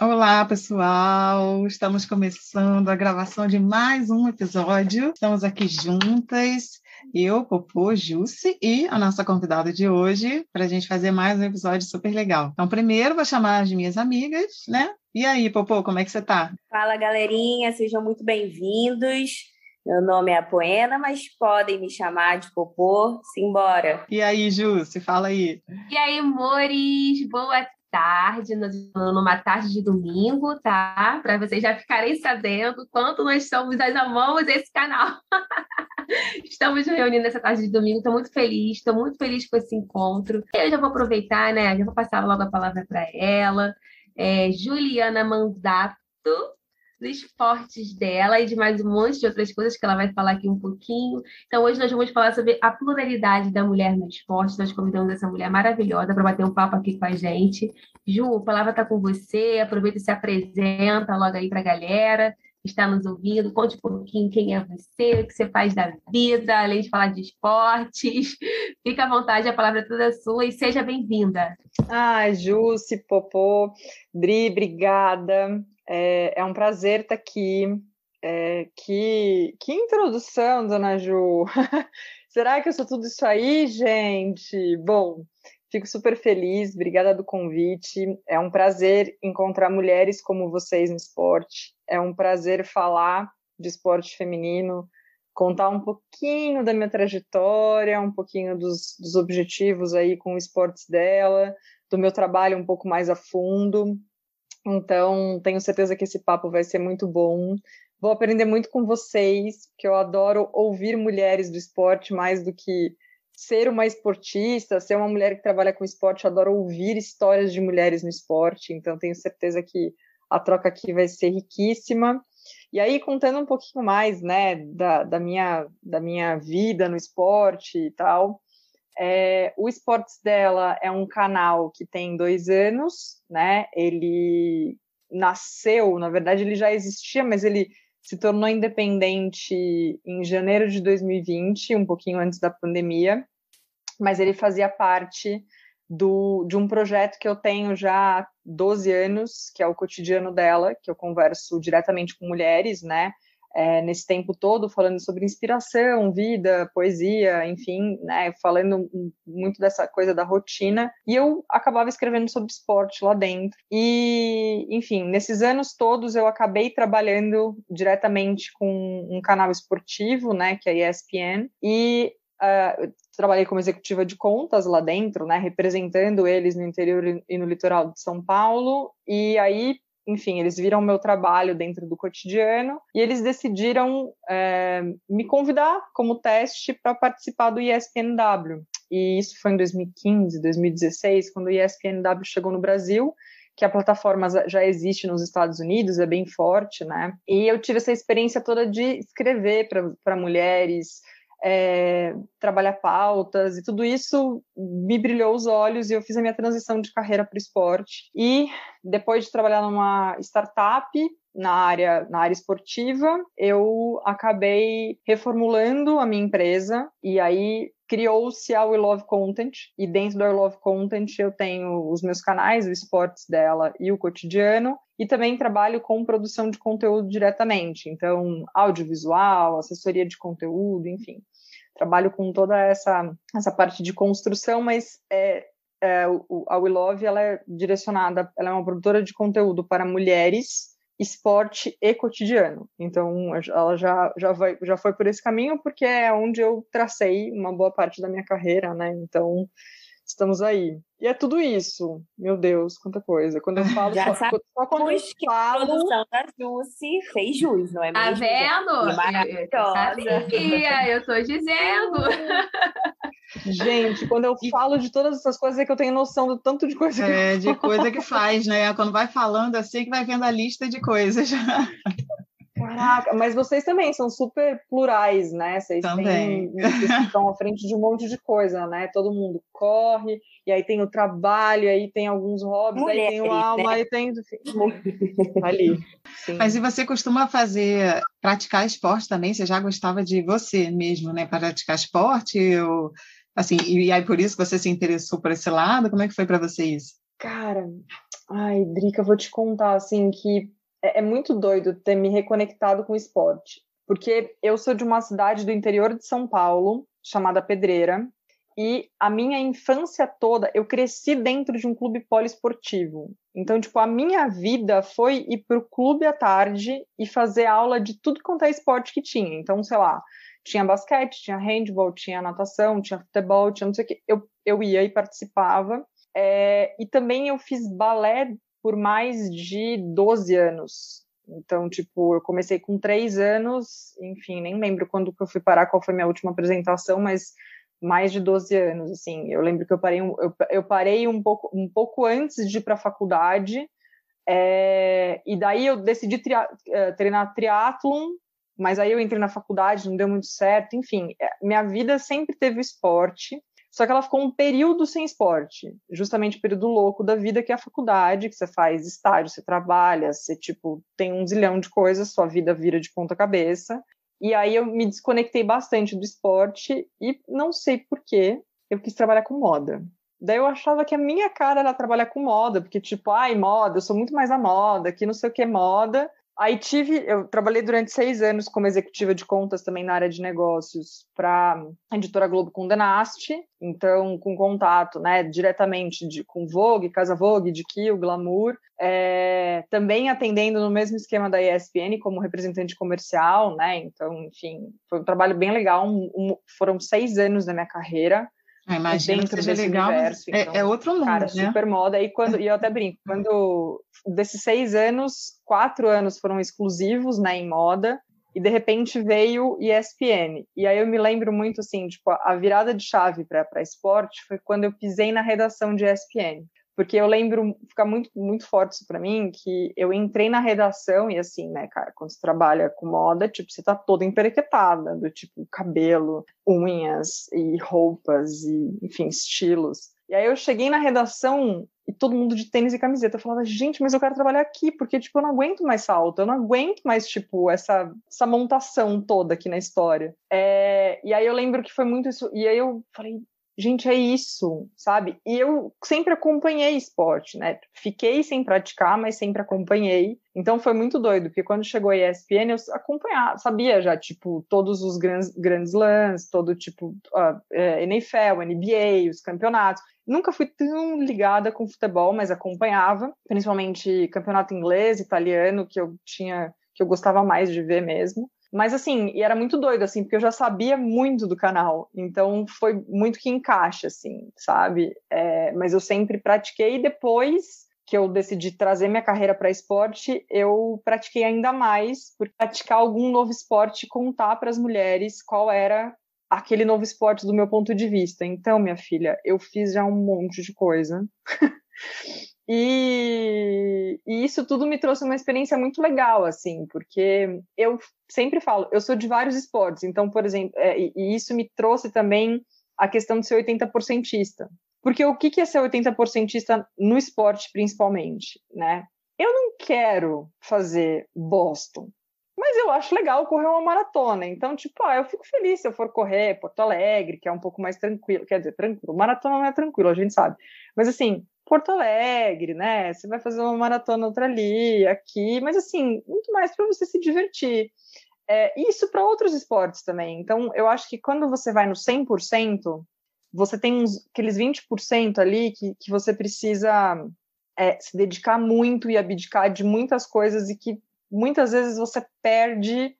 Olá, pessoal! Estamos começando a gravação de mais um episódio. Estamos aqui juntas eu, Popô, Jussi e a nossa convidada de hoje para a gente fazer mais um episódio super legal. Então, primeiro vou chamar as minhas amigas, né? E aí, Popô, como é que você tá? Fala, galerinha, sejam muito bem-vindos. Meu nome é Apoena, mas podem me chamar de Popô. Simbora. E aí, Jussi, fala aí. E aí, amores, boa tarde, numa tarde de domingo, tá? Para vocês já ficarem sabendo quanto nós somos, nós amamos esse canal. Estamos reunindo essa tarde de domingo, estou muito feliz, estou muito feliz com esse encontro. Eu já vou aproveitar, né? Já vou passar logo a palavra para ela. É, Juliana Mandato, dos esportes dela e de mais um monte de outras coisas que ela vai falar aqui um pouquinho. Então, hoje nós vamos falar sobre a pluralidade da mulher no esporte. Nós convidamos essa mulher maravilhosa para bater um papo aqui com a gente. Ju, a palavra está com você. Aproveita e se apresenta logo aí para a galera que está nos ouvindo. Conte um pouquinho quem é você, o que você faz da vida, além de falar de esportes. Fica à vontade, a palavra é toda sua e seja bem-vinda. Ah, Jussi, Popô, Dri, obrigada. É, é um prazer estar aqui. É, que, que introdução, dona Ju! Será que eu sou tudo isso aí, gente? Bom, fico super feliz, obrigada do convite. É um prazer encontrar mulheres como vocês no esporte. É um prazer falar de esporte feminino, contar um pouquinho da minha trajetória, um pouquinho dos, dos objetivos aí com os esportes dela, do meu trabalho um pouco mais a fundo. Então, tenho certeza que esse papo vai ser muito bom. Vou aprender muito com vocês, que eu adoro ouvir mulheres do esporte mais do que ser uma esportista, ser uma mulher que trabalha com esporte. Eu adoro ouvir histórias de mulheres no esporte. Então, tenho certeza que a troca aqui vai ser riquíssima. E aí, contando um pouquinho mais, né, da, da, minha, da minha vida no esporte e tal, é, o Esportes dela é um canal que tem dois anos, né? Ele nasceu, na verdade, ele já existia, mas ele se tornou independente em janeiro de 2020, um pouquinho antes da pandemia. Mas ele fazia parte do, de um projeto que eu tenho já há 12 anos, que é o cotidiano dela, que eu converso diretamente com mulheres, né? É, nesse tempo todo falando sobre inspiração, vida, poesia, enfim, né, falando muito dessa coisa da rotina. E eu acabava escrevendo sobre esporte lá dentro. E, enfim, nesses anos todos eu acabei trabalhando diretamente com um canal esportivo, né, que é a ESPN, e uh, trabalhei como executiva de contas lá dentro, né, representando eles no interior e no litoral de São Paulo. E aí enfim, eles viram meu trabalho dentro do cotidiano e eles decidiram é, me convidar como teste para participar do ESPNW. E isso foi em 2015, 2016, quando o ESPNW chegou no Brasil que a plataforma já existe nos Estados Unidos, é bem forte, né? E eu tive essa experiência toda de escrever para mulheres, é, trabalhar pautas e tudo isso me brilhou os olhos e eu fiz a minha transição de carreira para o esporte. E depois de trabalhar numa startup na área, na área esportiva, eu acabei reformulando a minha empresa e aí criou-se a We Love Content e dentro da We Love Content eu tenho os meus canais, o esportes dela e o cotidiano e também trabalho com produção de conteúdo diretamente, então audiovisual, assessoria de conteúdo, enfim. Trabalho com toda essa, essa parte de construção, mas é, é, a We Love ela é direcionada, ela é uma produtora de conteúdo para mulheres, esporte e cotidiano. Então, ela já, já, vai, já foi por esse caminho, porque é onde eu tracei uma boa parte da minha carreira, né? Então, estamos aí. E é tudo isso. Meu Deus, quanta coisa. Quando eu falo Já só, só quando eu que falo... a produção da Jussi fez jus, não é tá mesmo? Tá vendo? Maravilhosa. Eu, eu tô dizendo. Gente, quando eu falo de todas essas coisas é que eu tenho noção do tanto de coisa que É, de coisa que faz, né? Quando vai falando assim que vai vendo a lista de coisas. Caraca, mas vocês também são super plurais, né? Vocês também. Têm, vocês estão à frente de um monte de coisa, né? Todo mundo corre, e aí tem o trabalho, aí tem alguns hobbies, Mulheres, aí tem o alma, né? aí tem. Ali. Sim. Mas e você costuma fazer, praticar esporte também? Você já gostava de você mesmo, né? Praticar esporte? Ou, assim, e aí por isso que você se interessou por esse lado? Como é que foi para você isso? Cara, ai, Drica, vou te contar, assim, que é, é muito doido ter me reconectado com o esporte. Porque eu sou de uma cidade do interior de São Paulo, chamada Pedreira, e a minha infância toda eu cresci dentro de um clube poliesportivo. Então, tipo, a minha vida foi ir para o clube à tarde e fazer aula de tudo quanto é esporte que tinha. Então, sei lá, tinha basquete, tinha handball, tinha natação, tinha futebol, tinha não sei o que. Eu, eu ia e participava. É, e também eu fiz balé por mais de 12 anos. Então, tipo, eu comecei com três anos, enfim, nem lembro quando que eu fui parar, qual foi minha última apresentação, mas mais de 12 anos, assim. Eu lembro que eu parei, eu, eu parei um, pouco, um pouco antes de ir para a faculdade, é, e daí eu decidi é, treinar triatlon, mas aí eu entrei na faculdade, não deu muito certo, enfim. É, minha vida sempre teve esporte, só que ela ficou um período sem esporte, justamente o período louco da vida que é a faculdade, que você faz estágio, você trabalha, você tipo tem um zilhão de coisas, sua vida vira de ponta cabeça. E aí eu me desconectei bastante do esporte e não sei por quê, eu quis trabalhar com moda. Daí eu achava que a minha cara era trabalhar com moda, porque tipo, ai, moda, eu sou muito mais a moda, que não sei o que é moda. Aí tive, eu trabalhei durante seis anos como executiva de contas também na área de negócios para a editora Globo com Nast, então com contato, né, diretamente de, com Vogue, Casa Vogue, de Kill, Glamour, é, também atendendo no mesmo esquema da ESPN como representante comercial, né, então, enfim, foi um trabalho bem legal, um, um, foram seis anos da minha carreira, imagina dentro desse legal, universo. É, então, é, outro mundo, cara, né? super moda. E, quando, e eu até brinco, quando desses seis anos, quatro anos foram exclusivos né, em moda, e de repente veio ESPN. E aí eu me lembro muito assim, tipo, a virada de chave para esporte foi quando eu pisei na redação de ESPN porque eu lembro, fica muito, muito forte isso para mim, que eu entrei na redação e assim, né, cara, quando você trabalha com moda, tipo, você tá toda emperequetada, do tipo cabelo, unhas e roupas e, enfim, estilos. E aí eu cheguei na redação e todo mundo de tênis e camiseta. Eu falava, gente, mas eu quero trabalhar aqui, porque, tipo, eu não aguento mais salto, eu não aguento mais, tipo, essa, essa montação toda aqui na história. É, e aí eu lembro que foi muito isso. E aí eu falei, gente, é isso, sabe? E eu sempre acompanhei esporte, né? Fiquei sem praticar, mas sempre acompanhei. Então foi muito doido, porque quando chegou a ESPN, eu acompanhava, sabia já, tipo, todos os grandes, grandes lãs, todo tipo, uh, é, NFL, NBA, os campeonatos. Nunca fui tão ligada com futebol, mas acompanhava, principalmente campeonato inglês, italiano, que eu tinha, que eu gostava mais de ver mesmo. Mas assim, e era muito doido, assim, porque eu já sabia muito do canal, então foi muito que encaixa, assim, sabe? É, mas eu sempre pratiquei e depois que eu decidi trazer minha carreira para esporte, eu pratiquei ainda mais por praticar algum novo esporte e contar para as mulheres qual era aquele novo esporte do meu ponto de vista. Então, minha filha, eu fiz já um monte de coisa. E, e, isso tudo me trouxe uma experiência muito legal, assim, porque eu sempre falo, eu sou de vários esportes, então, por exemplo, é, e, isso me trouxe também a questão de ser 80%ista. Porque o que, que é ser 80%ista no esporte, principalmente, né? Eu não quero fazer Boston, mas eu acho legal correr uma maratona. Então, tipo, ah, eu fico feliz se eu for correr Porto Alegre, que é um pouco mais tranquilo. Quer dizer, tranquilo. Maratona não é tranquilo, a gente sabe. Mas, assim, Porto Alegre, né? Você vai fazer uma maratona outra ali, aqui, mas assim, muito mais para você se divertir. É, isso para outros esportes também. Então, eu acho que quando você vai no 100%, você tem uns, aqueles 20% ali que, que você precisa é, se dedicar muito e abdicar de muitas coisas e que muitas vezes você perde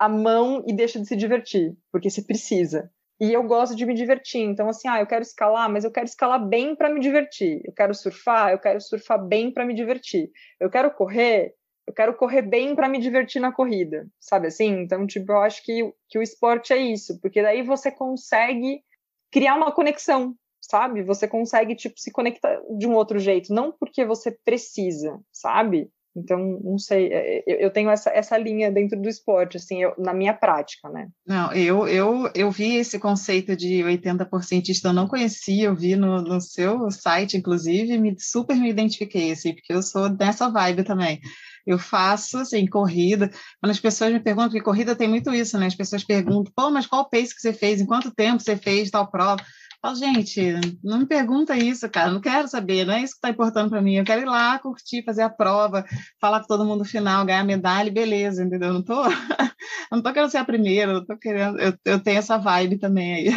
a mão e deixa de se divertir, porque você precisa e eu gosto de me divertir. Então, assim, ah, eu quero escalar, mas eu quero escalar bem para me divertir. Eu quero surfar, eu quero surfar bem para me divertir. Eu quero correr, eu quero correr bem para me divertir na corrida, sabe assim? Então, tipo, eu acho que, que o esporte é isso, porque daí você consegue criar uma conexão, sabe? Você consegue, tipo, se conectar de um outro jeito, não porque você precisa, sabe? Então, não sei, é, eu, eu tenho essa, essa linha dentro do esporte, assim, eu, na minha prática, né? Não, eu, eu, eu vi esse conceito de 80% eu não conhecia, eu vi no, no seu site, inclusive, me, super me identifiquei, assim, porque eu sou dessa vibe também. Eu faço, assim, corrida. Quando as pessoas me perguntam, porque corrida tem muito isso, né? As pessoas perguntam, pô, mas qual pace que você fez? Em quanto tempo você fez tal prova? Falo, gente, não me pergunta isso, cara, não quero saber, não é isso que está importando para mim. Eu quero ir lá, curtir, fazer a prova, falar com todo mundo no final, ganhar medalha, beleza, entendeu? Não tô, não tô querendo ser a primeira, não tô querendo, eu, eu tenho essa vibe também aí.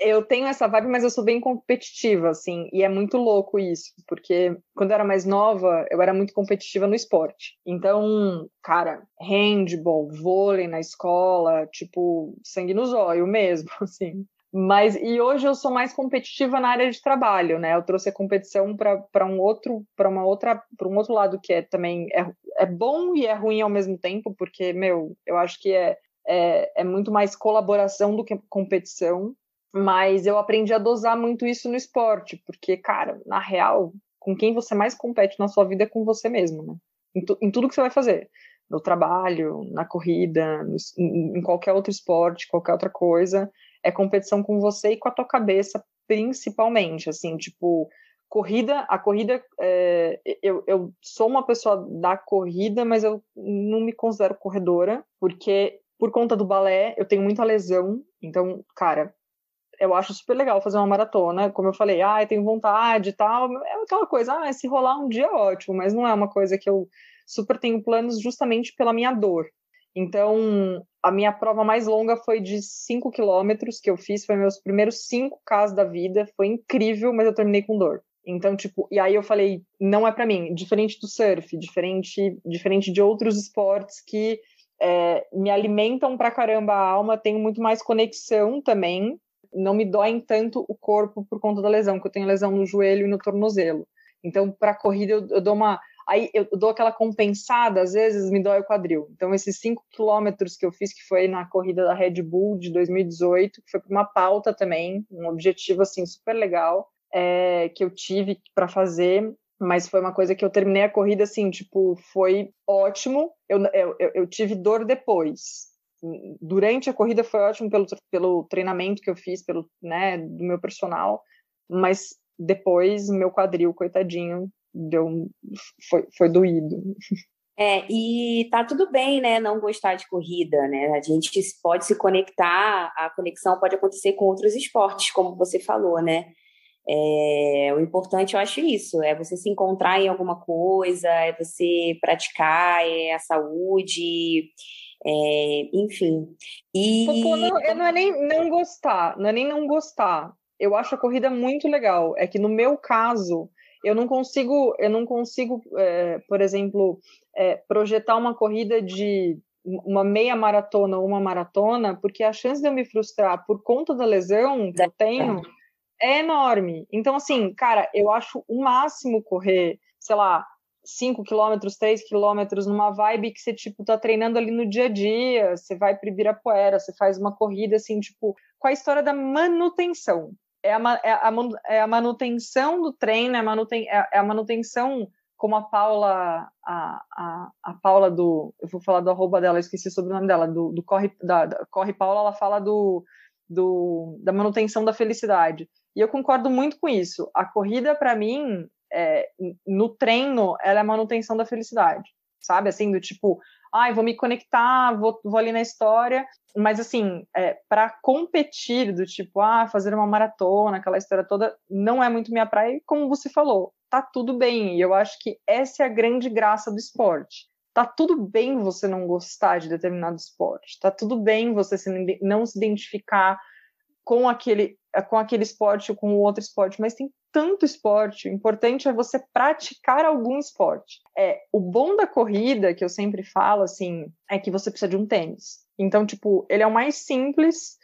eu tenho essa vibe, mas eu sou bem competitiva, assim, e é muito louco isso, porque quando eu era mais nova, eu era muito competitiva no esporte. Então, cara, handball, vôlei na escola, tipo, sangue no zóio mesmo, assim. Mas e hoje eu sou mais competitiva na área de trabalho, né? Eu trouxe a competição para um outro, para uma outra, para um outro lado que é também é, é bom e é ruim ao mesmo tempo, porque meu, eu acho que é, é, é muito mais colaboração do que competição. Mas eu aprendi a dosar muito isso no esporte, porque cara, na real, com quem você mais compete na sua vida é com você mesmo, né? Em, tu, em tudo que você vai fazer no trabalho, na corrida, no, em qualquer outro esporte, qualquer outra coisa, é competição com você e com a tua cabeça, principalmente, assim, tipo, corrida, a corrida, é, eu, eu sou uma pessoa da corrida, mas eu não me considero corredora, porque por conta do balé, eu tenho muita lesão, então, cara, eu acho super legal fazer uma maratona, como eu falei, ah, eu tenho vontade e tal, é aquela coisa, ah, se rolar um dia é ótimo, mas não é uma coisa que eu super tenho planos justamente pela minha dor. Então, a minha prova mais longa foi de 5 quilômetros que eu fiz, foi meus primeiros 5Ks da vida, foi incrível, mas eu terminei com dor. Então, tipo, e aí eu falei, não é para mim, diferente do surf, diferente, diferente de outros esportes que é, me alimentam pra caramba a alma, tenho muito mais conexão também, não me doem tanto o corpo por conta da lesão, que eu tenho lesão no joelho e no tornozelo. Então, para corrida, eu, eu, dou uma aí eu dou aquela compensada, às vezes me dói o quadril. Então, esses 5 quilômetros que eu fiz, que foi na corrida da Red Bull de 2018, que foi uma pauta também, um objetivo, assim, super legal, é, que eu tive para fazer, mas foi uma coisa que eu terminei a corrida, assim, tipo, foi ótimo, eu, eu, eu tive dor depois, durante a corrida foi ótimo pelo, pelo treinamento que eu fiz, pelo, né, do meu personal, mas depois meu quadril, coitadinho, deu foi, foi doído. É, e tá tudo bem, né, não gostar de corrida, né? A gente pode se conectar, a conexão pode acontecer com outros esportes, como você falou, né? É, o importante, eu acho isso, é você se encontrar em alguma coisa, é você praticar, é a saúde, é, enfim. E... Pô, não, não é nem não gostar, não é nem não gostar. Eu acho a corrida muito legal. É que no meu caso, eu não consigo, eu não consigo, é, por exemplo, é, projetar uma corrida de uma meia maratona ou uma maratona, porque a chance de eu me frustrar por conta da lesão que eu tenho é enorme. Então, assim, cara, eu acho o máximo correr, sei lá, 5 quilômetros, 3 quilômetros numa vibe que você, tipo, tá treinando ali no dia a dia, você vai para Ibirapuera, você faz uma corrida, assim, tipo, com a história da manutenção é a, é a, é a manutenção do treino, é a, manuten, é, a manutenção, como a Paula, a, a, a Paula do, eu vou falar do arroba dela, esqueci sobre o nome dela, do, do Corre, da, da, Corre Paula, ela fala do, do, da manutenção da felicidade. E eu concordo muito com isso. A corrida, para mim, é, no treino, ela é a manutenção da felicidade, sabe? Assim, do tipo, ai, vou me conectar, vou, vou ali na história, mas assim, é, para competir do tipo, ah, fazer uma maratona, aquela história toda, não é muito minha praia, e como você falou, tá tudo bem, e eu acho que essa é a grande graça do esporte. Tá tudo bem você não gostar de determinado esporte, tá tudo bem você não se identificar com aquele, com aquele esporte ou com outro esporte, mas tem tanto esporte. O importante é você praticar algum esporte. É o bom da corrida que eu sempre falo assim é que você precisa de um tênis. Então, tipo, ele é o mais simples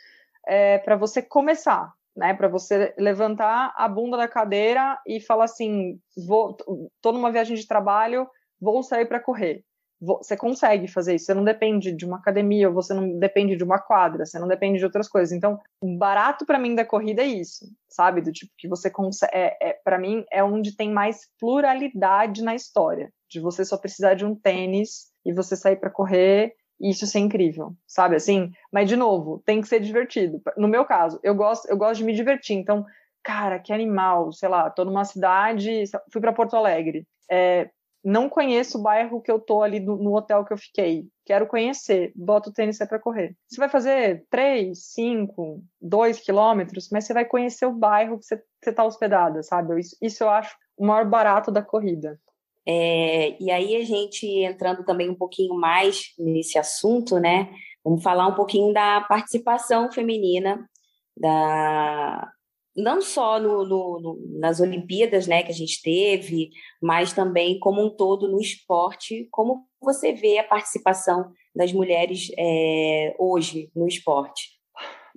é, para você começar, né? Para você levantar a bunda da cadeira e falar assim, vou, tô numa viagem de trabalho, vou sair para correr. Você consegue fazer isso. Você não depende de uma academia, ou você não depende de uma quadra, você não depende de outras coisas. Então, o barato para mim da corrida é isso, sabe? Do tipo que você consegue. É, é para mim, é onde tem mais pluralidade na história. De você só precisar de um tênis e você sair para correr e isso ser incrível, sabe? Assim, mas de novo, tem que ser divertido. No meu caso, eu gosto, eu gosto de me divertir. Então, cara, que animal, sei lá, tô numa cidade, fui para Porto Alegre. É, não conheço o bairro que eu tô ali no, hotel que eu fiquei. Quero conhecer. Bota o tênis para correr. Você vai fazer 3, 5, 2 quilômetros, mas você vai conhecer o bairro que você, está hospedada, sabe? Isso, isso eu acho o maior barato da corrida. É, e aí a gente entrando também um pouquinho mais nesse assunto, né? Vamos falar um pouquinho da participação feminina da, não só no, no, no, nas Olimpíadas né, que a gente teve, mas também como um todo no esporte. Como você vê a participação das mulheres é, hoje no esporte?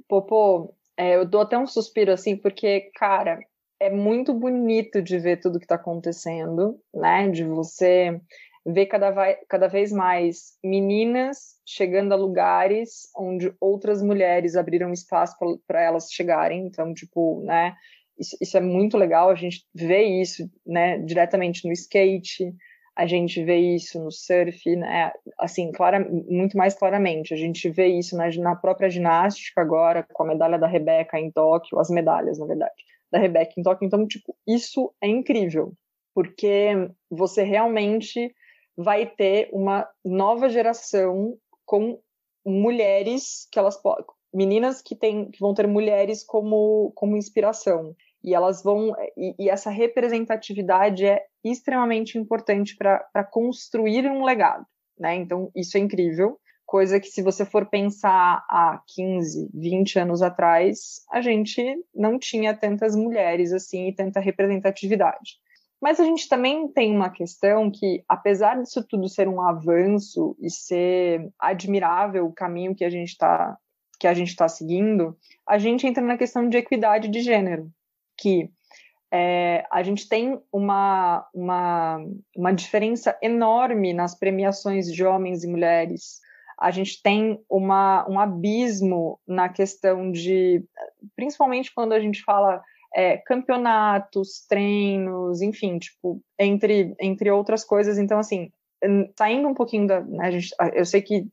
Popô, é, eu dou até um suspiro assim, porque, cara, é muito bonito de ver tudo que está acontecendo, né? De você ver cada, cada vez mais meninas chegando a lugares onde outras mulheres abriram espaço para elas chegarem. Então, tipo, né? Isso, isso, é muito legal. A gente vê isso, né? Diretamente no skate. A gente vê isso no surf, né? Assim, clara, muito mais claramente. A gente vê isso na, na própria ginástica agora, com a medalha da Rebeca em Tóquio, as medalhas, na verdade, da Rebeca em Tóquio. Então, tipo, isso é incrível, porque você realmente vai ter uma nova geração com mulheres que elas meninas que têm que vão ter mulheres como como inspiração e elas vão e, e essa representatividade é extremamente importante para construir um legado, né? Então isso é incrível, coisa que se você for pensar há 15, 20 anos atrás, a gente não tinha tantas mulheres assim e tanta representatividade. Mas a gente também tem uma questão que, apesar disso tudo ser um avanço e ser admirável o caminho que a gente está que a gente está seguindo, a gente entra na questão de equidade de gênero, que é, a gente tem uma, uma, uma diferença enorme nas premiações de homens e mulheres. A gente tem uma, um abismo na questão de, principalmente quando a gente fala é, campeonatos, treinos, enfim, tipo, entre, entre outras coisas. Então, assim, saindo um pouquinho da. Né, gente, eu sei que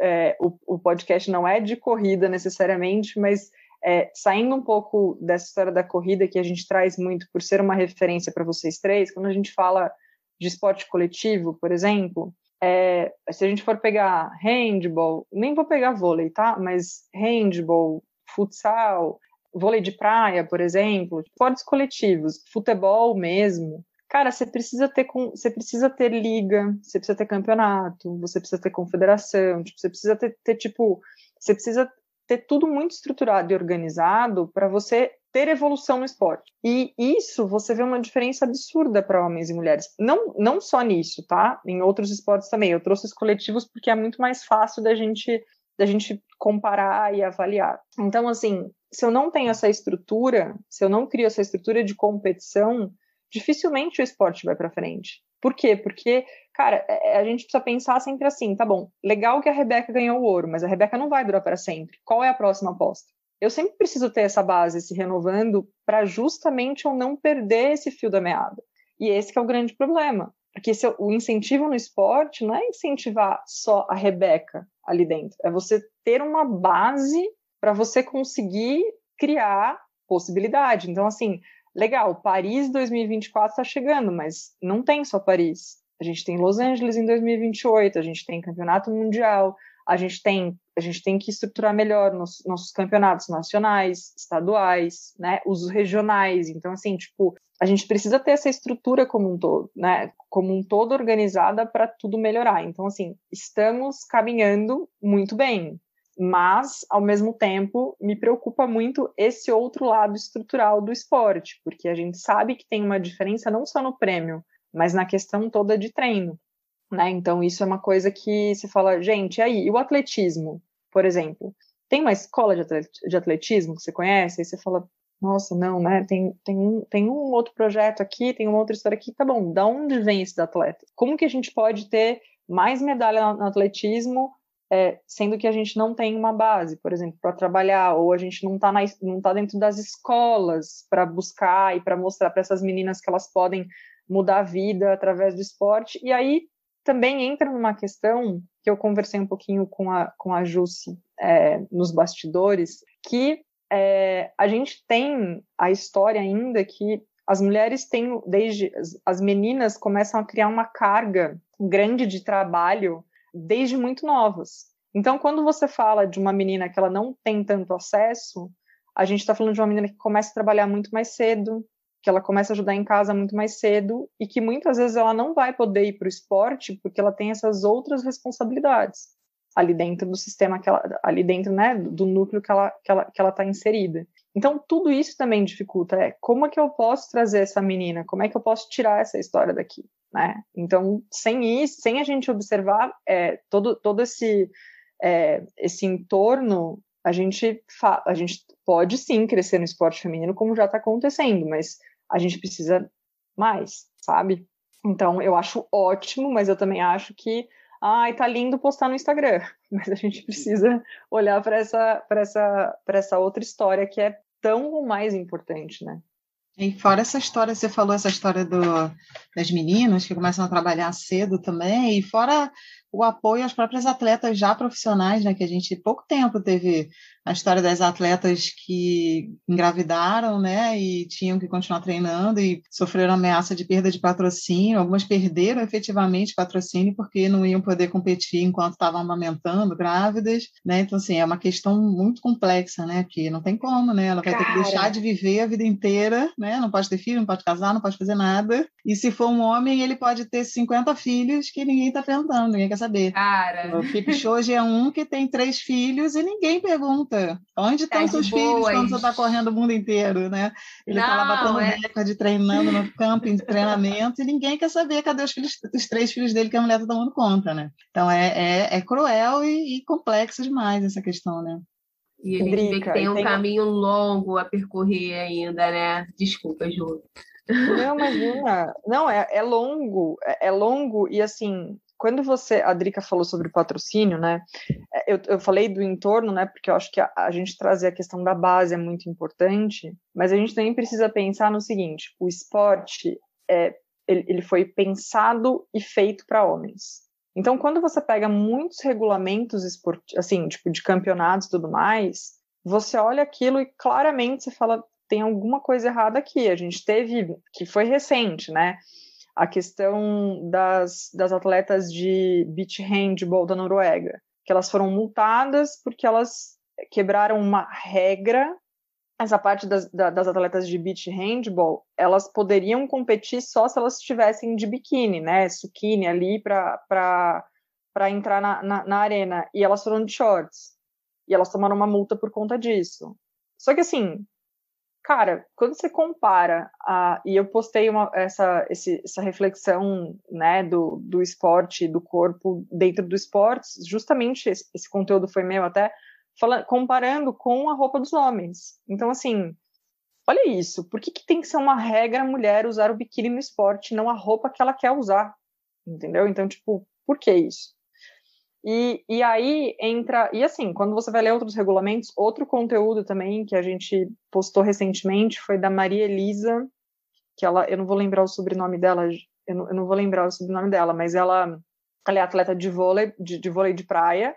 é, o, o, podcast não é de corrida necessariamente, mas é, saindo um pouco dessa história da corrida que a gente traz muito por ser uma referência para vocês três, quando a gente fala de esporte coletivo, por exemplo, é, se a gente for pegar handball, nem vou pegar vôlei, tá? Mas handball, futsal, vôlei de praia, por exemplo, esportes coletivos, futebol mesmo. Cara, você precisa ter você precisa ter liga, você precisa ter campeonato, você precisa ter confederação, tipo, você precisa ter, ter tipo, você precisa ter tudo muito estruturado e organizado para você ter evolução no esporte. E isso você vê uma diferença absurda para homens e mulheres. Não, não só nisso, tá? Em outros esportes também. Eu trouxe os coletivos porque é muito mais fácil da gente da gente comparar e avaliar. Então, assim, se eu não tenho essa estrutura, se eu não crio essa estrutura de competição, dificilmente o esporte vai para frente. Por quê? Porque, cara, é, é, a gente precisa pensar sempre assim, tá bom, legal que a Rebeca ganhou o ouro, mas a Rebeca não vai durar para sempre. Qual é a próxima aposta? Eu sempre preciso ter essa base se renovando para justamente eu não perder esse fio da meada. E esse é o grande problema. Porque se, o incentivo no esporte não é incentivar só a Rebeca ali dentro, é você ter uma base para você conseguir criar possibilidade. Então, assim, legal, Paris 2024 está chegando, mas não tem só Paris. A gente tem Los Angeles em 2028, a gente tem campeonato mundial, a gente tem a gente tem que estruturar melhor nos nossos campeonatos nacionais, estaduais, né, os regionais. Então, assim, tipo, a gente precisa ter essa estrutura como um todo, né, como um todo organizada para tudo melhorar. Então, assim, estamos caminhando muito bem mas ao mesmo tempo me preocupa muito esse outro lado estrutural do esporte, porque a gente sabe que tem uma diferença não só no prêmio, mas na questão toda de treino, né? Então isso é uma coisa que se fala, gente, e aí, e o atletismo, por exemplo, tem uma escola de atletismo que você conhece, aí você fala, nossa, não, né? Tem, tem, um, tem um outro projeto aqui, tem uma outra história aqui, tá bom, da onde vem esse atleta? Como que a gente pode ter mais medalha no atletismo, é, sendo que a gente não tem uma base, por exemplo, para trabalhar, ou a gente não está não tá dentro das escolas para buscar e para mostrar para essas meninas que elas podem mudar a vida através do esporte. E aí também entra numa questão que eu conversei um pouquinho com a, com a Jussi é, nos bastidores, que é, a gente tem a história ainda que as mulheres têm, desde as, as meninas começam a criar uma carga grande de trabalho desde muito novas. Então, quando você fala de uma menina que ela não tem tanto acesso, a gente está falando de uma menina que começa a trabalhar muito mais cedo, que ela começa a ajudar em casa muito mais cedo e que muitas vezes ela não vai poder ir para o esporte porque ela tem essas outras responsabilidades ali dentro do sistema que ela, ali dentro, né, do núcleo que ela que ela que ela está inserida. Então tudo isso também dificulta. É como é que eu posso trazer essa menina? Como é que eu posso tirar essa história daqui? né? Então, sem isso, sem a gente observar é, todo, todo esse, é, esse entorno, a gente, a gente pode sim crescer no esporte feminino, como já está acontecendo, mas a gente precisa mais, sabe? Então, eu acho ótimo, mas eu também acho que, ai, tá lindo postar no Instagram, mas a gente precisa olhar para essa, essa, essa outra história que é tão mais importante, né? E fora essa história, você falou essa história do, das meninas que começam a trabalhar cedo também, e fora o apoio às próprias atletas já profissionais, né, que a gente pouco tempo teve a história das atletas que engravidaram, né, e tinham que continuar treinando e sofreram ameaça de perda de patrocínio. Algumas perderam efetivamente patrocínio porque não iam poder competir enquanto estavam amamentando, grávidas, né? Então assim é uma questão muito complexa, né? Que não tem como, né? Ela vai Cara. ter que deixar de viver a vida inteira, né? Não pode ter filho, não pode casar, não pode fazer nada. E se for um homem, ele pode ter 50 filhos que ninguém está perguntando, ninguém quer saber. Cara. O Felipe Shoji é um que tem três filhos e ninguém pergunta Onde estão tá seus filhos quando você está correndo o mundo inteiro, né? Ele está lá batendo é... recorde, treinando no campo, em treinamento, e ninguém quer saber cadê os, filhos, os três filhos dele que a mulher está tomando conta, né? Então é, é, é cruel e, e, complexo demais essa questão, né? E a gente Drica, vê que tem um tem... caminho longo a percorrer ainda, né? Desculpa, Ju. Não, imagina. Não, é, é longo, é, é longo e assim, quando você, a Drica falou sobre patrocínio, né? É, eu, eu falei do entorno, né? Porque eu acho que a, a, gente trazer a questão da base é muito importante, mas a gente também precisa pensar no seguinte: o esporte é, ele, ele foi pensado e feito para homens. Então, quando você pega muitos regulamentos esportivos, assim, tipo de campeonatos e tudo mais, você olha aquilo e claramente você fala tem alguma coisa errada aqui. A gente teve, que foi recente, né? A questão das, das atletas de beach handball da Noruega, que elas foram multadas porque elas quebraram uma regra. Essa parte das, das atletas de beach handball, elas poderiam competir só se elas estivessem de biquíni, né, suquine ali para entrar na, na, na arena, e elas foram de shorts. E elas tomaram uma multa por conta disso. Só que assim, cara, quando você compara, a, e eu postei uma, essa, esse, essa reflexão né, do, do esporte, do corpo dentro do esporte, justamente esse, esse conteúdo foi meu até, fala, comparando com a roupa dos homens. Então, assim, olha isso, por que, que tem que ser uma regra a mulher usar o biquíni no esporte, não a roupa que ela quer usar? Entendeu? Então, tipo, por que isso? E, e aí entra. E assim, quando você vai ler outros regulamentos, outro conteúdo também que a gente postou recentemente foi da Maria Elisa, que ela, eu não vou lembrar o sobrenome dela, eu não, eu não vou lembrar o sobrenome dela, mas ela, ela é atleta de vôlei, de, de vôlei de praia,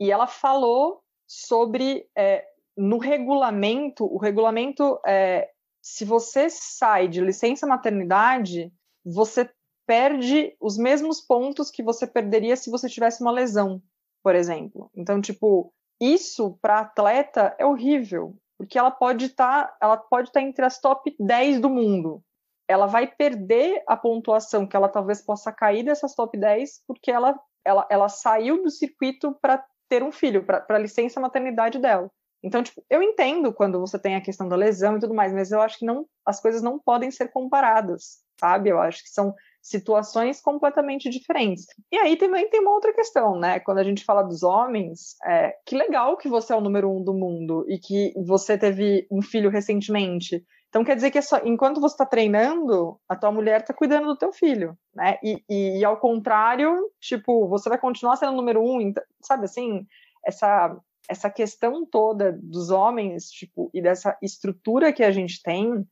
e ela falou sobre é, no regulamento, o regulamento é, se você sai de licença maternidade, você perde os mesmos pontos que você perderia se você tivesse uma lesão, por exemplo. Então, tipo, isso para atleta é horrível, porque ela pode estar, tá, ela pode estar tá entre as top 10 do mundo. Ela vai perder a pontuação que ela talvez possa cair dessas top 10 porque ela ela, ela saiu do circuito para ter um filho, para licença maternidade dela. Então, tipo, eu entendo quando você tem a questão da lesão e tudo mais, mas eu acho que não, as coisas não podem ser comparadas, sabe? Eu acho que são situações completamente diferentes. E aí também tem uma outra questão, né? Quando a gente fala dos homens, é, que legal que você é o número um do mundo e que você teve um filho recentemente Então quer dizer que é só, enquanto você está treinando, a tua mulher está cuidando do teu filho, né? E, e, e, ao contrário, tipo, você vai continuar sendo o número um, então, sabe assim, essa essa questão toda dos homens, tipo, e dessa estrutura que a gente tem,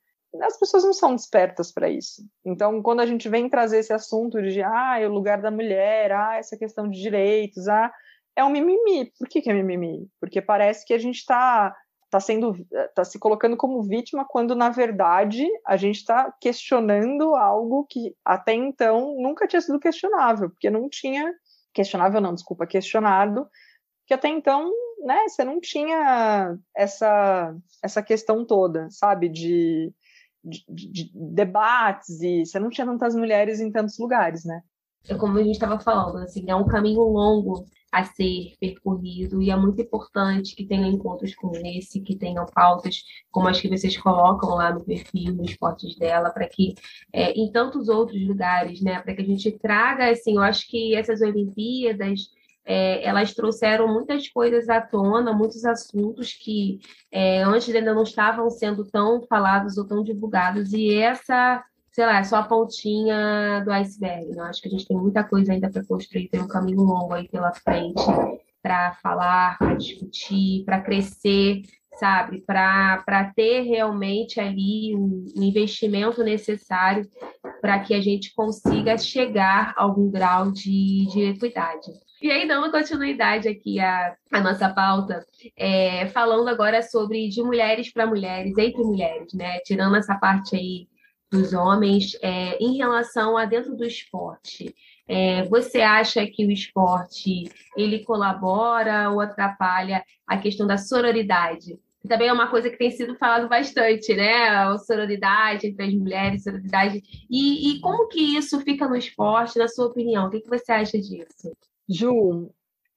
as pessoas não são despertas para isso. Então, quando a gente vem trazer esse assunto de, ah, é o lugar da mulher, ah, essa questão de direitos, ah, é um mimimi. Por que, que é mimimi? Porque parece que a gente está tá sendo tá se colocando como vítima quando na verdade a gente está questionando algo que até então nunca tinha sido questionável porque não tinha questionável não desculpa questionado que até então né você não tinha essa essa questão toda sabe de de, de, debates e você não tinha tantas mulheres em tantos lugares, né? É como a gente estava falando, assim, é um caminho longo a ser percorrido e é muito importante que tenham encontros como esse, que tenham pautas como as que vocês colocam lá no perfil, nos posts dela, para que é, em tantos outros lugares, né, para que a gente traga, assim, eu acho que essas Olimpíadas é, elas trouxeram muitas coisas à tona, muitos assuntos que é, antes ainda não estavam sendo tão falados ou tão divulgados, e essa, sei lá, é só a pontinha do iceberg. Eu acho que a gente tem muita coisa ainda para construir, tem um caminho longo aí pela frente para falar, para discutir, para crescer, sabe? Para ter realmente ali o um investimento necessário para que a gente consiga chegar a algum grau de, de equidade. E aí, dando continuidade aqui à, à nossa pauta, é, falando agora sobre de mulheres para mulheres, entre mulheres, né? Tirando essa parte aí dos homens, é, em relação a dentro do esporte. É, você acha que o esporte ele colabora ou atrapalha a questão da sororidade? Também é uma coisa que tem sido falado bastante, né? A sororidade entre as mulheres, sororidade. E, e como que isso fica no esporte, na sua opinião? O que, que você acha disso? Ju,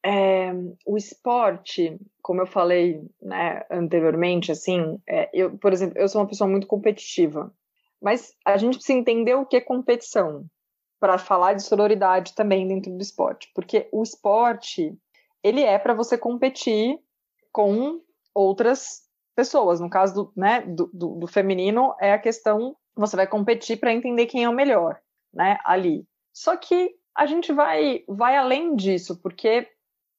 é, o esporte, como eu falei né, anteriormente, assim, é, eu, por exemplo, eu sou uma pessoa muito competitiva, mas a gente precisa entender o que é competição para falar de sororidade também dentro do esporte, porque o esporte ele é para você competir com outras pessoas. No caso do, né, do, do, do feminino, é a questão você vai competir para entender quem é o melhor, né, ali. Só que a gente vai, vai além disso, porque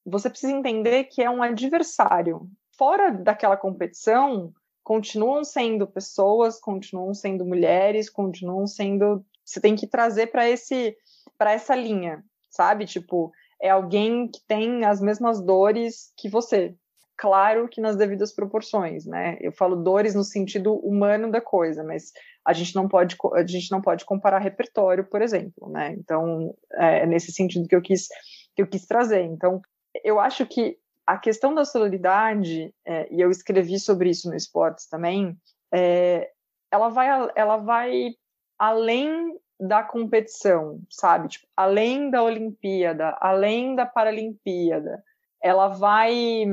você precisa entender que é um adversário. Fora daquela competição, continuam sendo pessoas, continuam sendo mulheres, continuam sendo. Você tem que trazer para esse para essa linha, sabe? Tipo, é alguém que tem as mesmas dores que você. Claro que nas devidas proporções, né? Eu falo dores no sentido humano da coisa, mas a gente não pode a gente não pode comparar repertório, por exemplo, né? Então é, é nesse sentido que eu quis que eu quis trazer. Então eu acho que a questão da sororidade é, e eu escrevi sobre isso no esportes também, é, ela vai ela vai além da competição, sabe? Tipo, além da Olimpíada, além da Paralimpíada, ela vai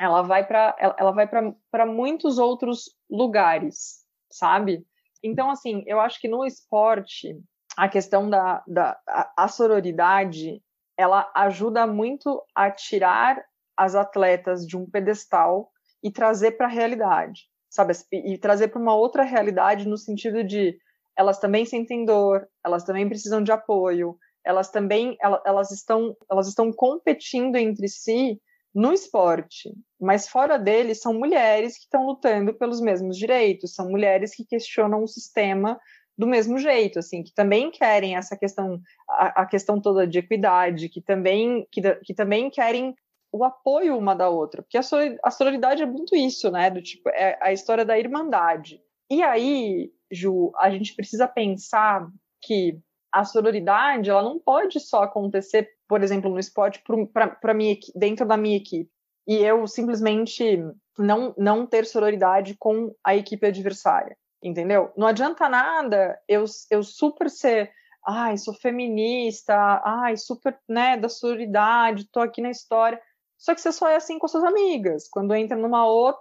ela vai para ela vai para muitos outros lugares, sabe? Então, assim, eu acho que no esporte, a questão da, da a, a sororidade, ela ajuda muito a tirar as atletas de um pedestal e trazer para a realidade, sabe? E, trazer para uma outra realidade no sentido de elas também sentem dor, elas também precisam de apoio, elas também elas, elas estão elas estão competindo entre si no esporte, mas fora dele são mulheres que estão lutando pelos mesmos direitos, são mulheres que questionam o sistema do mesmo jeito, assim, que também querem essa questão, a, a questão toda de equidade, que também, que, que, também querem o apoio uma da outra, porque a, sororidade é muito isso, né, do tipo, é a história da irmandade. E aí, Ju, a gente precisa pensar que a sororidade, ela não pode só acontecer por exemplo, no esporte para dentro da minha equipe e eu simplesmente não não ter sororidade com a equipe adversária, entendeu? Não adianta nada eu, eu super ser ai, sou feminista, ai, super, né, da sororidade, tô aqui na história. Só que você só é assim com suas amigas. Quando entra numa outra,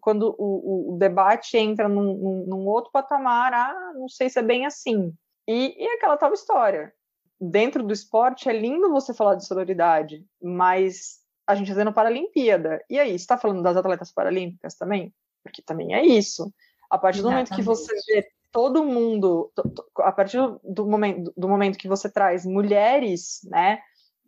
quando o, o debate entra num, num, num, outro patamar, ah, não sei se é bem assim. E, e aquela tal história dentro do esporte é lindo você falar de sororidade, mas a gente está fazendo Paralimpíada. E aí, está falando das atletas paralímpicas também? Porque também é isso. A partir do Exatamente. momento que você vê todo mundo, a partir do momento, do momento que você traz mulheres, né,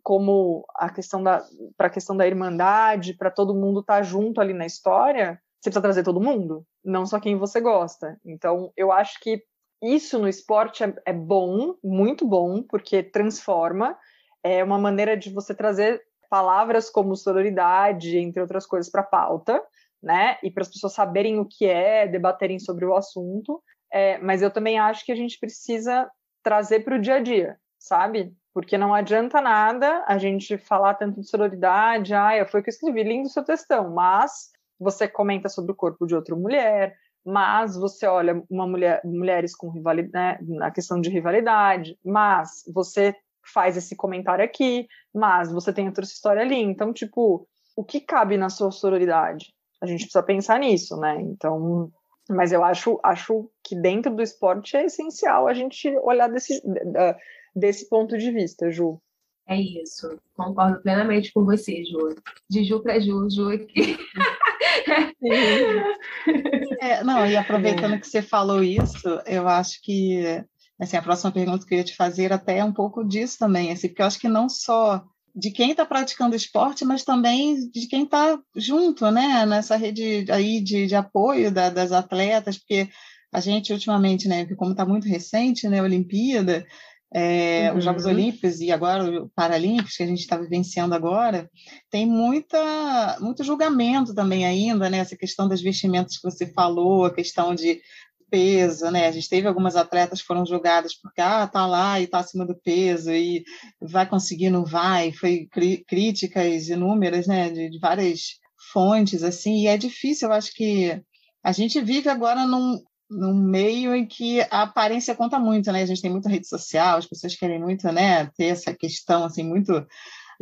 como a questão da para a questão da irmandade, para todo mundo estar tá junto ali na história, você precisa trazer todo mundo, não só quem você gosta. Então, eu acho que isso no esporte é, é bom, muito bom, porque transforma, é uma maneira de você trazer palavras como sororidade, entre outras coisas, para a pauta, né? E para as pessoas saberem o que é, debaterem sobre o assunto. É, mas eu também acho que a gente precisa trazer para o dia a dia, sabe? Porque não adianta nada a gente falar tanto de sororidade, ah, foi o que eu escrevi, lindo seu textão, mas você comenta sobre o corpo de outra mulher, mas você olha uma mulher, mulheres com rivalidade, né, na questão de rivalidade, mas você faz esse comentário aqui, mas você tem outra história ali. Então, tipo, o que cabe na sua sororidade? A gente precisa pensar nisso, né? Então, mas eu acho, acho que dentro do esporte é essencial a gente olhar desse, desse ponto de vista, Ju. É isso, concordo plenamente com você, Ju. De Ju para Ju, Ju aqui. É, não, e aproveitando que você falou isso, eu acho que assim, a próxima pergunta que eu ia te fazer até é um pouco disso também, assim, porque eu acho que não só de quem está praticando esporte, mas também de quem está junto, né, nessa rede aí de, de apoio da, das atletas, porque a gente ultimamente, né, como está muito recente, né, a Olimpíada, é, uhum. os Jogos uhum. Olímpicos e agora os Paralímpicos que a gente está vivenciando agora, tem muita, muito julgamento também ainda, né? Essa questão das vestimentas que você falou, a questão de peso, né? A gente teve algumas atletas que foram julgadas porque ah, tá lá e tá acima do peso e vai conseguir, não vai. Foi críticas inúmeras, né? De, de várias fontes, assim. E é difícil, eu acho que a gente vive agora num, num meio em que a aparência conta muito, né? A gente tem muita rede social, as pessoas querem muito, né, ter essa questão, assim, muito...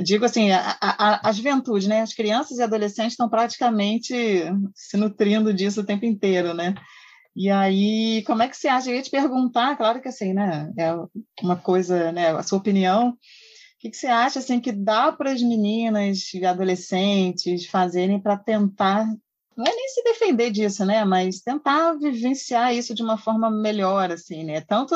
Digo assim, a, a, a juventude, né? As crianças e adolescentes estão praticamente se nutrindo disso o tempo inteiro, né? E aí, como é que você acha? Eu ia te perguntar, claro que assim, né? É uma coisa, né? A sua opinião. O que, que você acha assim que dá para as meninas e adolescentes fazerem para tentar não é nem se defender disso, né? Mas tentar vivenciar isso de uma forma melhor, assim, né? Tanto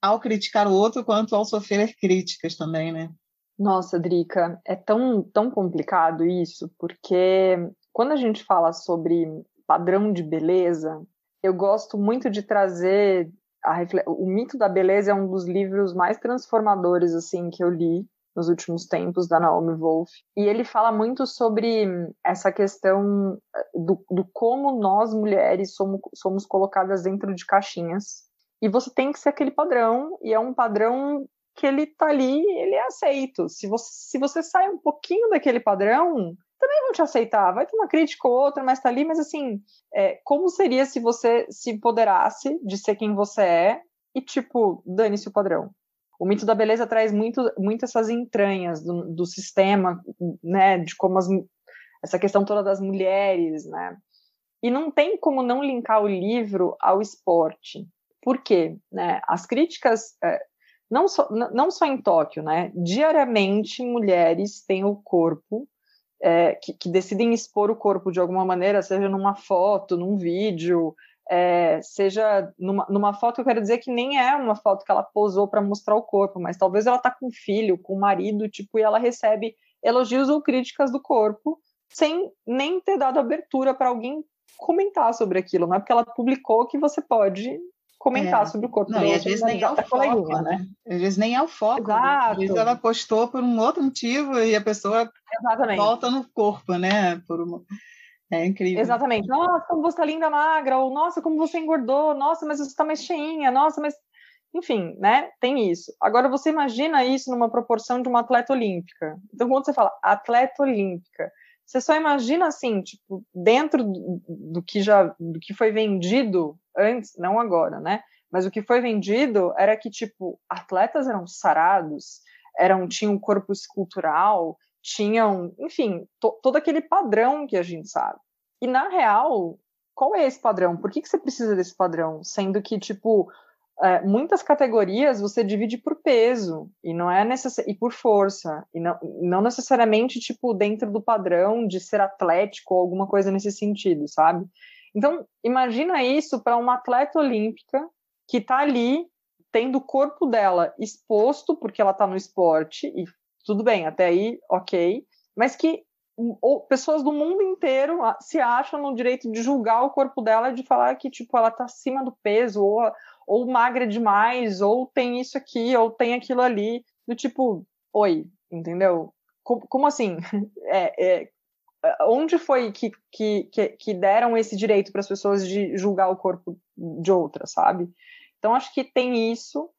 ao criticar o outro quanto ao sofrer críticas também, né? Nossa, Drica, é tão, tão complicado isso, porque quando a gente fala sobre padrão de beleza, eu gosto muito de trazer a, o mito da beleza é um dos livros mais transformadores assim que eu li nos últimos tempos, da Naomi Wolf. E ele fala muito sobre essa questão eh, do, do como nós, mulheres, somos, somos colocadas dentro de caixinhas. E você tem que ser aquele padrão, e é um padrão que ele tá ali, ele é aceito. Se você, se você sai um pouquinho daquele padrão, também vão te aceitar. Vai ter uma crítica ou outra, mas tá ali. Mas assim, é, como seria se você se empoderasse de ser quem você é e, tipo, dane-se o padrão? O mito da beleza traz muito, muito essas entranhas do, do sistema, né, de como as, essa questão toda das mulheres, né, e não tem como não linkar o livro ao esporte. Por quê? Né, as críticas, é, não, só, não só em Tóquio, né, diariamente mulheres têm o corpo é, que, que, decidem expor o corpo de alguma maneira, seja numa foto, num vídeo, é, seja numa, numa foto, eu quero dizer que nem é uma foto que ela posou para mostrar o corpo, mas talvez ela tá com filho, com marido, tipo, e ela recebe elogios ou críticas do corpo, sem nem ter dado abertura para alguém comentar sobre aquilo, não é porque ela publicou que você pode comentar é. sobre o corpo. Não, e às vezes nem é o foco, nenhuma, né? Às vezes nem é o foco. Exato. Né? Às vezes ela postou por um outro motivo e a pessoa Exatamente. volta no corpo, né? Por uma... É incrível. Exatamente. Nossa, como você tá linda magra, ou nossa, como você engordou, nossa, mas você tá mais cheinha, nossa, mas. Enfim, né? Tem isso. Agora você imagina isso numa proporção de uma atleta olímpica. Então, quando você fala atleta olímpica, você só imagina assim, tipo, dentro do, que já do que foi vendido antes, não agora, né? Mas o que foi vendido era que, tipo, atletas eram sarados, eram, tinham um corpo escultural, tinham, enfim, to, todo aquele padrão que a gente sabe. E na real, qual é esse padrão? Por que, que você precisa desse padrão? Sendo que, tipo, é, muitas categorias você divide por peso e não é necess... e por força e não, não necessariamente tipo dentro do padrão de ser atlético ou alguma coisa nesse sentido, sabe? Então, imagina isso para uma atleta olímpica que está ali tendo o corpo dela exposto porque ela está no esporte e tudo bem, até aí, ok, mas que ou, pessoas do mundo inteiro se acham no direito de julgar o corpo dela, de falar que tipo ela está acima do peso ou, ou magra demais, ou tem isso aqui, ou tem aquilo ali, do tipo, oi, entendeu? Como, como assim? É, é, onde foi que, que, que deram esse direito para as pessoas de julgar o corpo de outras, sabe? Então acho que tem isso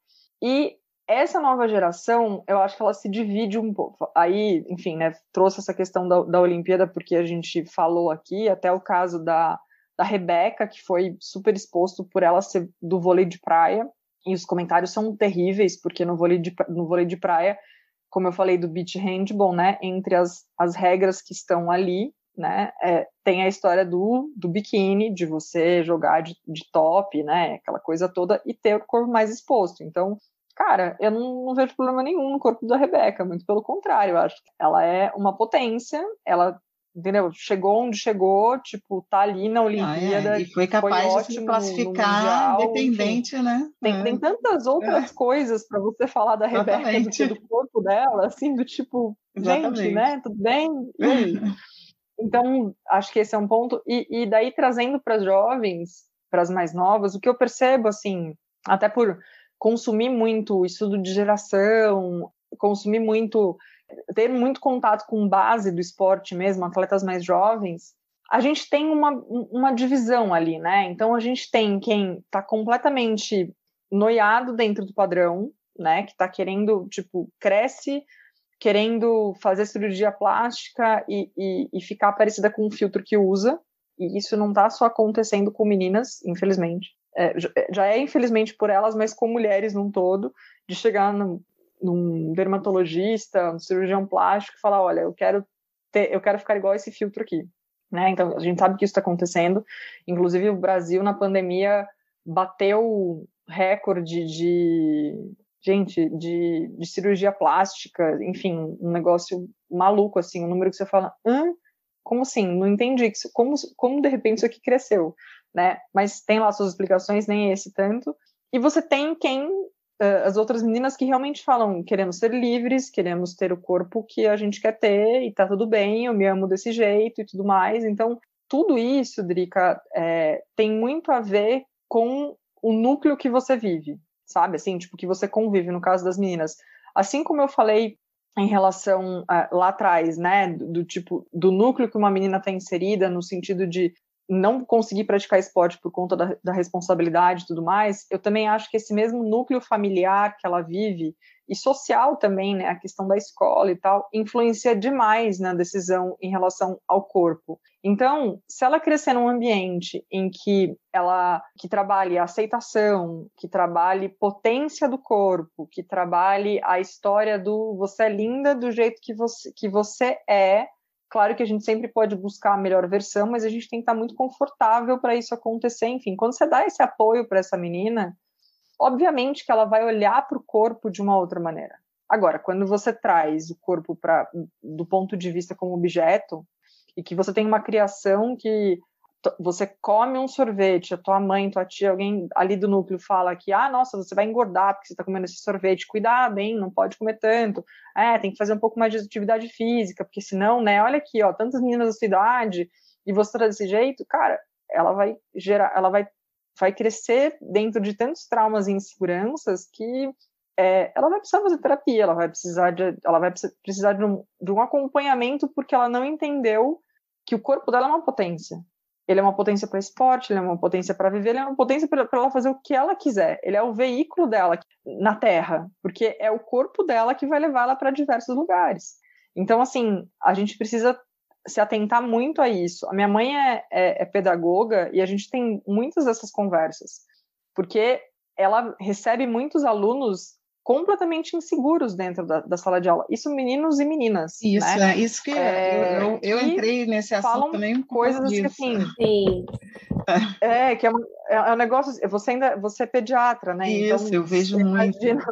e essa nova geração, eu acho que ela se divide um pouco. Aí, enfim, né, trouxe essa questão da, da Olimpíada porque a gente falou aqui, até o caso da, da Rebeca, que foi super exposto por ela ser do vôlei de praia, e os comentários são terríveis, porque no vôlei de, no vôlei de praia, como eu falei do beach handball, né, entre as, as regras que estão ali, né, é, tem a história do, do biquíni, de você jogar de, de top, né, aquela coisa toda, e ter o corpo mais exposto. Então, cara, eu não, não, vejo problema nenhum no corpo da Rebeca, muito pelo contrário, eu acho que ela é uma potência, ela entendeu? Chegou onde chegou, tipo, tá ali na Olimpíada. Ah, é. E foi capaz foi de se classificar independente, enfim. né? Tem, é. tem tantas outras é. coisas para você falar da Rebeca do que do corpo dela, assim, do tipo, Exatamente. gente, né? Tudo bem? E aí? então, acho que esse é um ponto. E, e daí, trazendo para as jovens, para as mais novas, o que eu percebo, assim, até por consumir muito estudo de geração, consumir muito, ter muito contato com base do esporte mesmo, atletas mais jovens, a gente tem uma, uma divisão ali, né? Então a gente tem quem está completamente noiado dentro do padrão, né? Que está querendo, tipo, cresce querendo fazer cirurgia plástica e, e, e ficar parecida com o filtro que usa. E isso não está só acontecendo com meninas, infelizmente é, é, já é infelizmente por elas, mas com mulheres num todo, de chegar num, num dermatologista, um cirurgião plástico e falar, olha, eu quero ter, eu quero ficar igual esse filtro aqui, né? Então a gente sabe que isso está acontecendo. Inclusive o Brasil na pandemia bateu recorde de gente de, de cirurgia plástica, enfim, um negócio maluco assim, um número que você fala, hã? Como assim? Não entendi. Como, como de repente isso aqui cresceu? Né? Mas tem lá suas explicações, nem esse tanto. E você tem quem uh, as outras meninas que realmente falam queremos ser livres, queremos ter o corpo que a gente quer ter e tá tudo bem, eu me amo desse jeito e tudo mais. Então, tudo isso, Drica, é, tem muito a ver com o núcleo que você vive, sabe? Assim, tipo, que você convive, no caso das meninas. Assim como eu falei em relação uh, lá atrás, né, do, do, tipo, do núcleo que uma menina está inserida, no sentido de não conseguir praticar esporte por conta da, da, responsabilidade e tudo mais, eu também acho que esse mesmo núcleo familiar que ela vive, e social também, né, a questão da escola e tal, influencia demais na decisão em relação ao corpo. Então, se ela crescer num ambiente em que ela que trabalhe a aceitação, que trabalhe potência do corpo, que trabalhe a história do você é linda do jeito que você, que você é, Claro que a gente sempre pode buscar a melhor versão, mas a gente tem que estar muito confortável para isso acontecer. Enfim, quando você dá esse apoio para essa menina, obviamente que ela vai olhar para o corpo de uma outra maneira. Agora, quando você traz o corpo para do ponto de vista como objeto e que você tem uma criação que você come um sorvete, a tua mãe, tua tia, alguém ali do núcleo fala que, ah, nossa, você vai engordar porque você está comendo esse sorvete, cuidado, hein, não pode comer tanto, é, tem que fazer um pouco mais de atividade física, porque senão, né, olha aqui, ó, tantas meninas da sua idade, e você tá desse jeito, cara, ela vai gerar, ela vai, vai crescer dentro de tantos traumas e inseguranças que é, ela vai precisar fazer terapia, ela vai precisar de, ela vai precisar de um, de um acompanhamento porque ela não entendeu que o corpo dela é uma potência, ele é uma potência para esporte, ele é uma potência para viver, ele é uma potência para ela fazer o que ela quiser. Ele é o veículo dela na Terra, porque é o corpo dela que vai levá-la para diversos lugares. Então, assim, a gente precisa se atentar muito a isso. A minha mãe é, é, é pedagoga e a gente tem muitas dessas conversas, porque ela recebe muitos alunos completamente inseguros dentro da, da, sala de aula. Isso meninos e meninas. Isso, né? é isso que é, eu, eu, eu entrei nesse assunto falam também. Um coisas assim, Sim. É, que é, um, é, é um negócio. Você ainda você é pediatra, né? Então, isso, então, eu vejo muito. Imagina,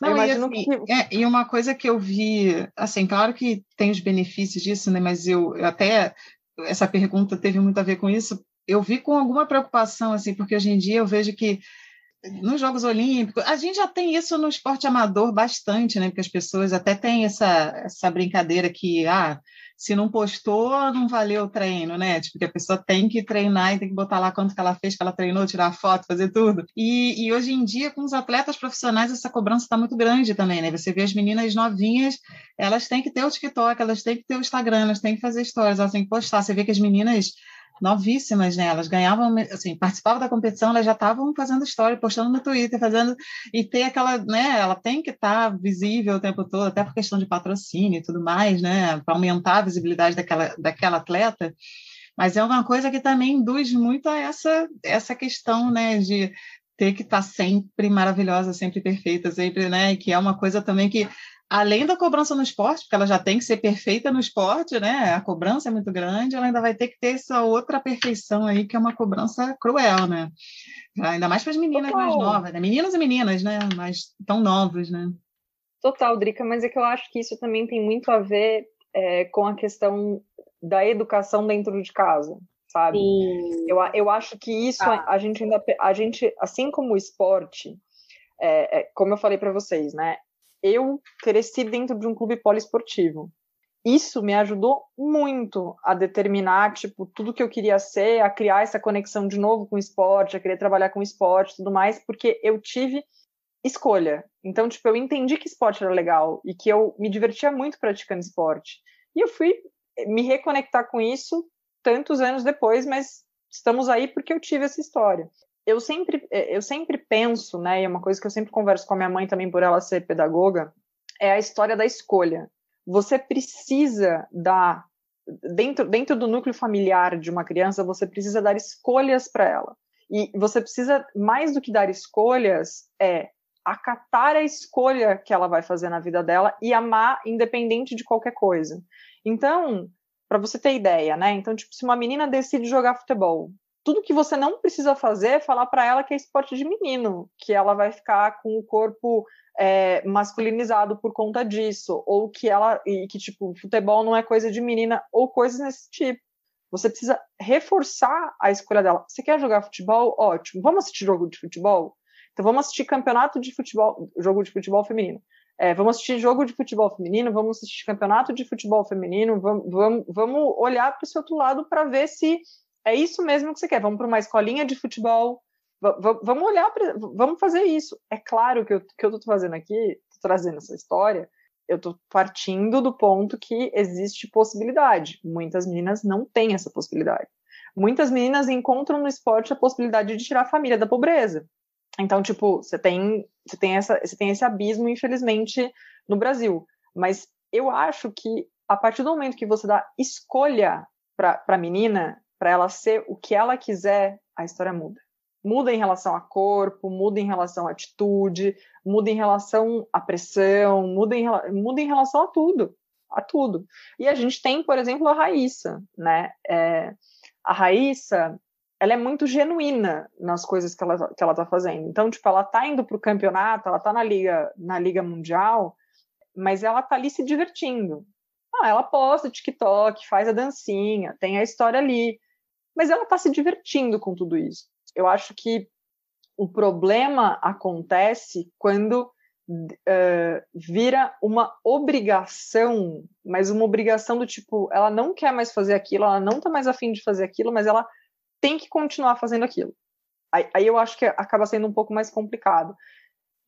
não, e, assim, que... é, e, uma coisa que eu vi, assim, claro que tem os benefícios disso, né? Mas eu até essa pergunta teve muito a ver com isso, eu vi com alguma preocupação, assim, porque hoje em dia eu vejo que nos Jogos Olímpicos, a gente já tem isso no esporte amador bastante, né? Porque as pessoas até têm essa, essa brincadeira que, ah, se não postou, não valeu o treino, né? Tipo, que a pessoa tem que treinar e tem que botar lá quanto que ela fez, que ela treinou, tirar foto, fazer tudo. E, e hoje em dia, com os atletas profissionais, essa cobrança está muito grande também, né? Você vê as meninas novinhas, elas têm que ter o TikTok, elas têm que ter o Instagram, elas têm que fazer stories, elas têm que postar. Você vê que as meninas novíssimas, né? Elas ganhavam, assim, participavam da competição, elas já estavam fazendo história, postando no Twitter, fazendo e ter aquela, né? Ela tem que estar tá visível o tempo todo, até por questão de patrocínio e tudo mais, né? Para aumentar a visibilidade daquela, daquela atleta. Mas é uma coisa que também induz muito a essa essa questão, né? De ter que estar tá sempre maravilhosa, sempre perfeita, sempre, né? Que é uma coisa também que além da cobrança no esporte, porque ela já tem que ser perfeita no esporte, né? A cobrança é muito grande, ela ainda vai ter que ter essa outra perfeição aí, que é uma cobrança cruel, né? Ainda mais para as meninas Total. mais novas, né? Meninas e meninas, né? Mas tão novos, né? Total, Drica, mas é que eu acho que isso também tem muito a ver é, com a questão da educação dentro de casa, sabe? Eu, eu acho que isso ah. a gente ainda a gente assim como o esporte é, é, como eu falei para vocês, né? Eu cresci dentro de um clube poliesportivo. Isso me ajudou muito a determinar, tipo, tudo que eu queria ser, a criar essa conexão de novo com o esporte, a querer trabalhar com o esporte e tudo mais, porque eu tive escolha. Então, tipo, eu entendi que esporte era legal e que eu me divertia muito praticando esporte. E eu fui me reconectar com isso tantos anos depois, mas estamos aí porque eu tive essa história eu sempre, é, eu sempre penso, né, e é uma coisa que eu sempre converso com a minha mãe também por ela ser pedagoga, é a história da escolha. Você precisa dar dentro, dentro do núcleo familiar de uma criança, você precisa dar escolhas para ela. E você precisa, mais do que dar escolhas, é acatar a escolha que ela vai fazer na vida dela e amar independente de qualquer coisa. Então, para você ter ideia, né? Então, tipo, se uma menina decide jogar futebol, tudo que você não precisa fazer é falar para ela que é esporte de menino, que ela vai ficar com o corpo é, masculinizado por conta disso, ou que ela e que tipo futebol não é coisa de menina ou coisas nesse tipo. Você precisa reforçar a escolha dela. Você quer jogar futebol? Ótimo. Vamos assistir jogo de futebol? Então vamos assistir campeonato de futebol, jogo de futebol feminino. É, vamos assistir jogo de futebol feminino, vamos assistir campeonato de futebol feminino, vamos, vamos, vamos olhar para esse outro lado para ver se é isso mesmo que você quer. Vamos para uma escolinha de futebol. vamos olhar, pra, vamos fazer isso. É claro que eu, que eu tô fazendo aqui, tô trazendo essa história, eu estou partindo do ponto que existe possibilidade. Muitas meninas não têm essa possibilidade. Muitas meninas encontram no esporte a possibilidade de tirar a família da pobreza. Então, tipo, você tem, você tem, essa, você tem esse abismo, infelizmente, no Brasil. Mas eu acho que a partir do momento que você dá escolha para a menina, para ela ser o que ela quiser, a história muda. Muda em relação a corpo, muda em relação à atitude, muda em relação à pressão, muda em, muda em relação a tudo, a tudo. E a gente tem, por exemplo, a Raíssa, né? É, a Raíssa, ela é muito genuína nas coisas que ela, que ela tá fazendo. Então, tipo, ela tá indo pro campeonato, ela tá na liga, na liga mundial, mas ela tá ali se divertindo. Ah, ela posta TikTok, faz a dancinha, tem a história ali mas ela está se divertindo com tudo isso. Eu acho que o problema acontece quando uh, vira uma obrigação, mas uma obrigação do tipo, ela não quer mais fazer aquilo, ela não está mais afim de fazer aquilo, mas ela tem que continuar fazendo aquilo. Aí, aí eu acho que acaba sendo um pouco mais complicado.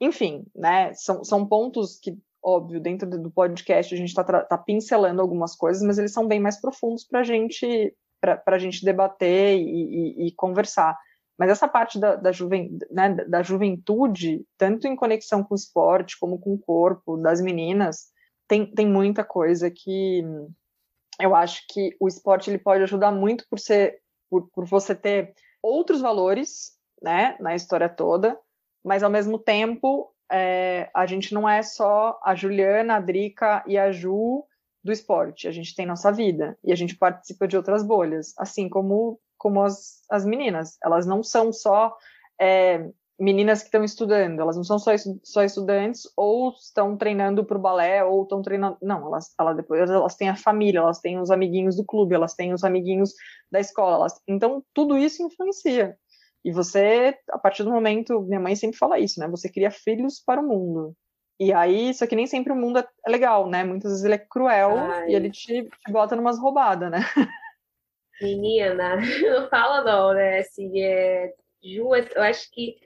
Enfim, né, são, são pontos que óbvio, dentro do podcast a gente está tá pincelando algumas coisas, mas eles são bem mais profundos para a gente para a gente debater e, e, e, conversar. Mas essa parte da, da, juven, né, da juventude, tanto em conexão com o esporte como com o corpo das meninas, tem, tem muita coisa que eu acho que o esporte ele pode ajudar muito por ser por, por você ter outros valores né, na história toda, mas ao mesmo tempo é, a gente não é só a Juliana, a Drica e a Ju do esporte, a gente tem nossa vida e a gente participa de outras bolhas, assim como como as, as meninas. Elas não são só é, meninas que estão estudando, elas não são só, só estudantes, ou estão treinando para o balé, ou estão treinando. Não, elas, elas depois elas têm a família, elas têm os amiguinhos do clube, elas têm os amiguinhos da escola. Elas... Então, tudo isso influencia. E você, a partir do momento, minha mãe sempre fala isso, né? Você cria filhos para o mundo. E aí, só que nem sempre o mundo é legal, né? Muitas vezes ele é cruel Ai. e ele te, te bota numas roubadas, né? Menina, não fala não, né? Assim, é... Ju, eu acho que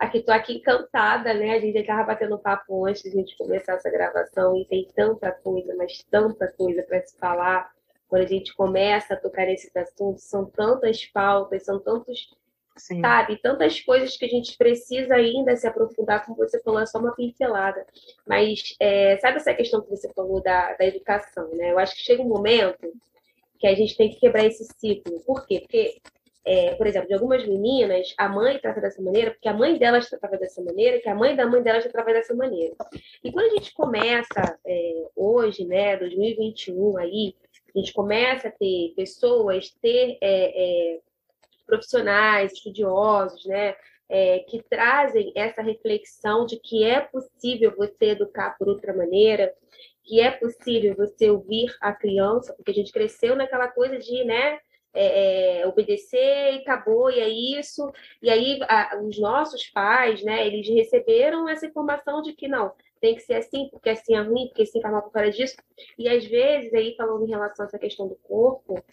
aqui tô aqui encantada, né? A gente já tava batendo papo antes de a gente começar essa gravação e tem tanta coisa, mas tanta coisa para se falar. Quando a gente começa a tocar nesses assuntos, são tantas pautas, são tantos, Sim. sabe, tantas coisas que a gente precisa ainda se aprofundar, como você falou, é só uma pincelada. Mas é, sabe essa questão que você falou da, da educação, né? Eu acho que chega um momento que a gente tem que quebrar esse ciclo. Por quê? Porque é, por exemplo, de algumas meninas, a mãe trata dessa maneira, porque a mãe delas tratava dessa maneira, que a mãe da mãe delas tratava dessa maneira. E quando a gente começa, é, hoje, né, 2021 aí, a gente começa a ter pessoas, ter é, é profissionais, estudiosos, né, é, que trazem essa reflexão de que é possível você educar por outra maneira, que é possível você ouvir a criança, porque a gente cresceu naquela coisa de, né, é, é, obedecer e acabou, e é isso. E aí a, os nossos pais, né, eles receberam essa informação de que não, tem que ser assim, porque assim é ruim, porque assim faz mal por causa disso. E às vezes, aí falando em relação a essa questão do corpo,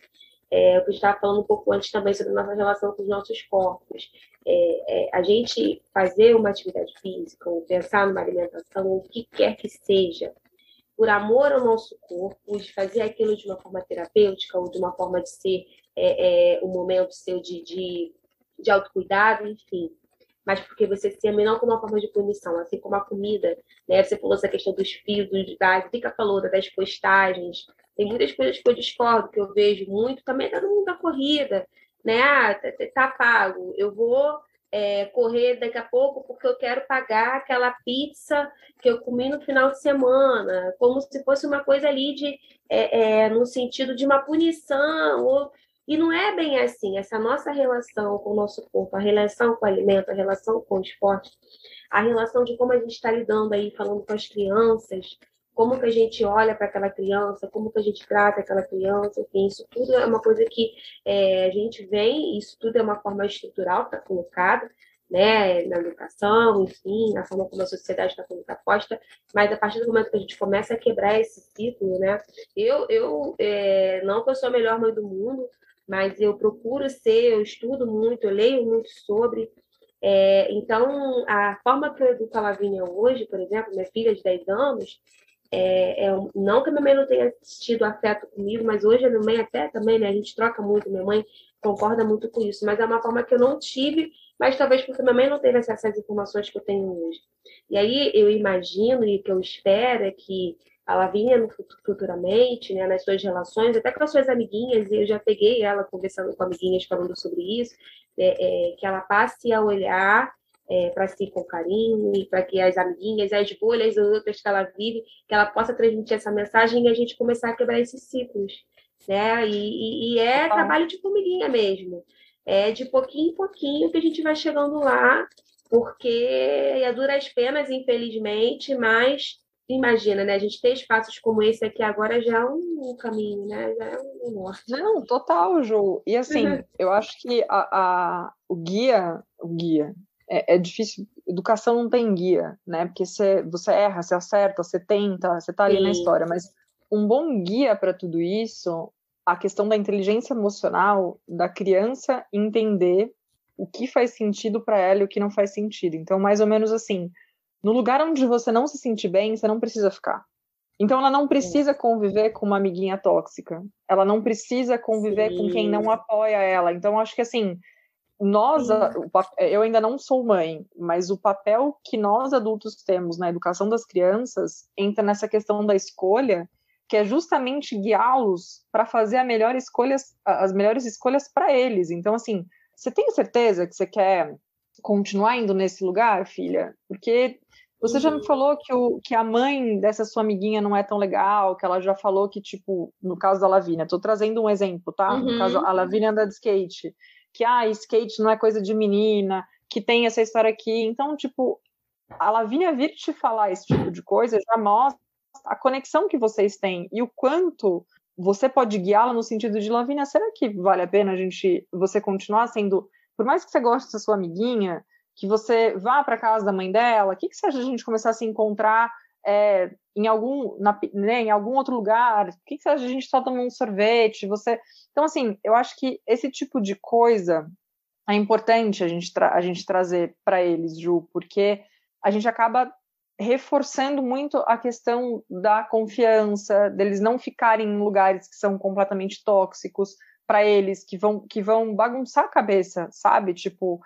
é, eu estava falando um pouco antes também sobre nossa relação com os nossos corpos. É, é, a gente fazer uma atividade física, ou pensar numa alimentação, ou o que quer que seja, por amor ao nosso corpo, de fazer aquilo de uma forma terapêutica ou de uma forma de ser é, é, um momento seu de, de, de autocuidado, enfim. Mas porque você se ama não como uma forma de punição, assim como a comida, né? Você falou essa questão dos fios, dados, Fica falou das postagens. Tem muitas coisas que eu discordo, que eu vejo muito, também tá no mundo da corrida, né? Ah, tá, tá, tá pago, eu vou é, correr daqui a pouco porque eu quero pagar aquela pizza que eu comi no final de semana, como se fosse uma coisa ali de é, é, no sentido de uma punição ou e não é bem assim. Essa nossa relação com o nosso corpo, a relação com o alimento, a relação com o esporte, a relação de como a gente está lidando aí, falando com as crianças, como que a gente olha para aquela criança, como que a gente trata aquela criança, enfim, isso tudo é uma coisa que é, a gente vem, isso tudo é uma forma estrutural que está colocada, né, na educação, enfim, na forma como a sociedade está sendo posta, mas a partir do momento que a gente começa a quebrar esse ciclo, né, eu, eu é, não que eu sou a melhor mãe do mundo, mas eu procuro ser, eu estudo muito, eu leio muito sobre. É, então, a forma que eu educo a Lavínia hoje, por exemplo, minha filha de 10 anos, é, é, não que a minha mãe não tenha tido afeto comigo, mas hoje a minha mãe até também, né? A gente troca muito, minha mãe concorda muito com isso, mas é uma forma que eu não tive, mas talvez porque minha mãe não teve acesso às informações que eu tenho hoje. E aí eu imagino e que eu espero é que ela vinha futuramente, né, nas suas relações, até com as suas amiguinhas, e eu já peguei ela conversando com amiguinhas falando sobre isso, é, é, que ela passe a olhar é, para si com carinho e para que as amiguinhas, as bolhas outras que ela vive, que ela possa transmitir essa mensagem e a gente começar a quebrar esses ciclos, né? E, e, e é trabalho de formiguinha mesmo, é de pouquinho em pouquinho que a gente vai chegando lá, porque é duras penas, infelizmente, mas imagina, né? A gente ter espaços como esse aqui agora já é um caminho, né? Já é um norte. Não, total, Ju. E assim, uhum. eu acho que a, a, o guia, o guia, é, é, difícil. Educação não tem guia, né? Porque você, você erra, você acerta, você tenta, você tá ali Sim. na história. Mas um bom guia para tudo isso, a questão da inteligência emocional da criança entender o que faz sentido para ela e o que não faz sentido. Então, mais ou menos assim, no lugar onde você não se sentir bem, você não precisa ficar. Então ela não precisa conviver com uma amiguinha tóxica. Ela não precisa conviver Sim. com quem não apoia ela. Então acho que assim, nós, eu ainda não sou mãe, mas o papel que nós adultos temos na educação das crianças entra nessa questão da escolha, que é justamente guiá-los para fazer a melhor escolhas, as melhores escolhas para eles. Então assim, você tem certeza que você quer continuar indo nesse lugar, filha? Porque você uhum. já me uhum. falou que, o, que a mãe dessa sua amiguinha não é tão legal, que ela já falou que, tipo, no caso da Lavínia, tô trazendo um exemplo, tá? Uhum. No caso, a Lavínia anda de skate, que, ah, skate não é coisa de menina, que tem essa história aqui. Então, tipo, a Lavínia vir te falar esse tipo de coisa já mostra a conexão que vocês têm e o quanto você pode guiá-la no sentido de Lavínia, será que vale a pena a gente você continuar sendo, por mais que você goste da sua amiguinha, que você vá para casa da mãe dela, o que, que você acha de a gente começar a se encontrar é, em algum na, né, em algum outro lugar? O que, que a gente só tomar um sorvete? Você, então assim, eu acho que esse tipo de coisa é importante a gente a gente trazer para eles, Ju, porque a gente acaba reforçando muito a questão da confiança, deles não ficarem em lugares que são completamente tóxicos para eles, que vão, que vão bagunçar a cabeça, sabe? Tipo,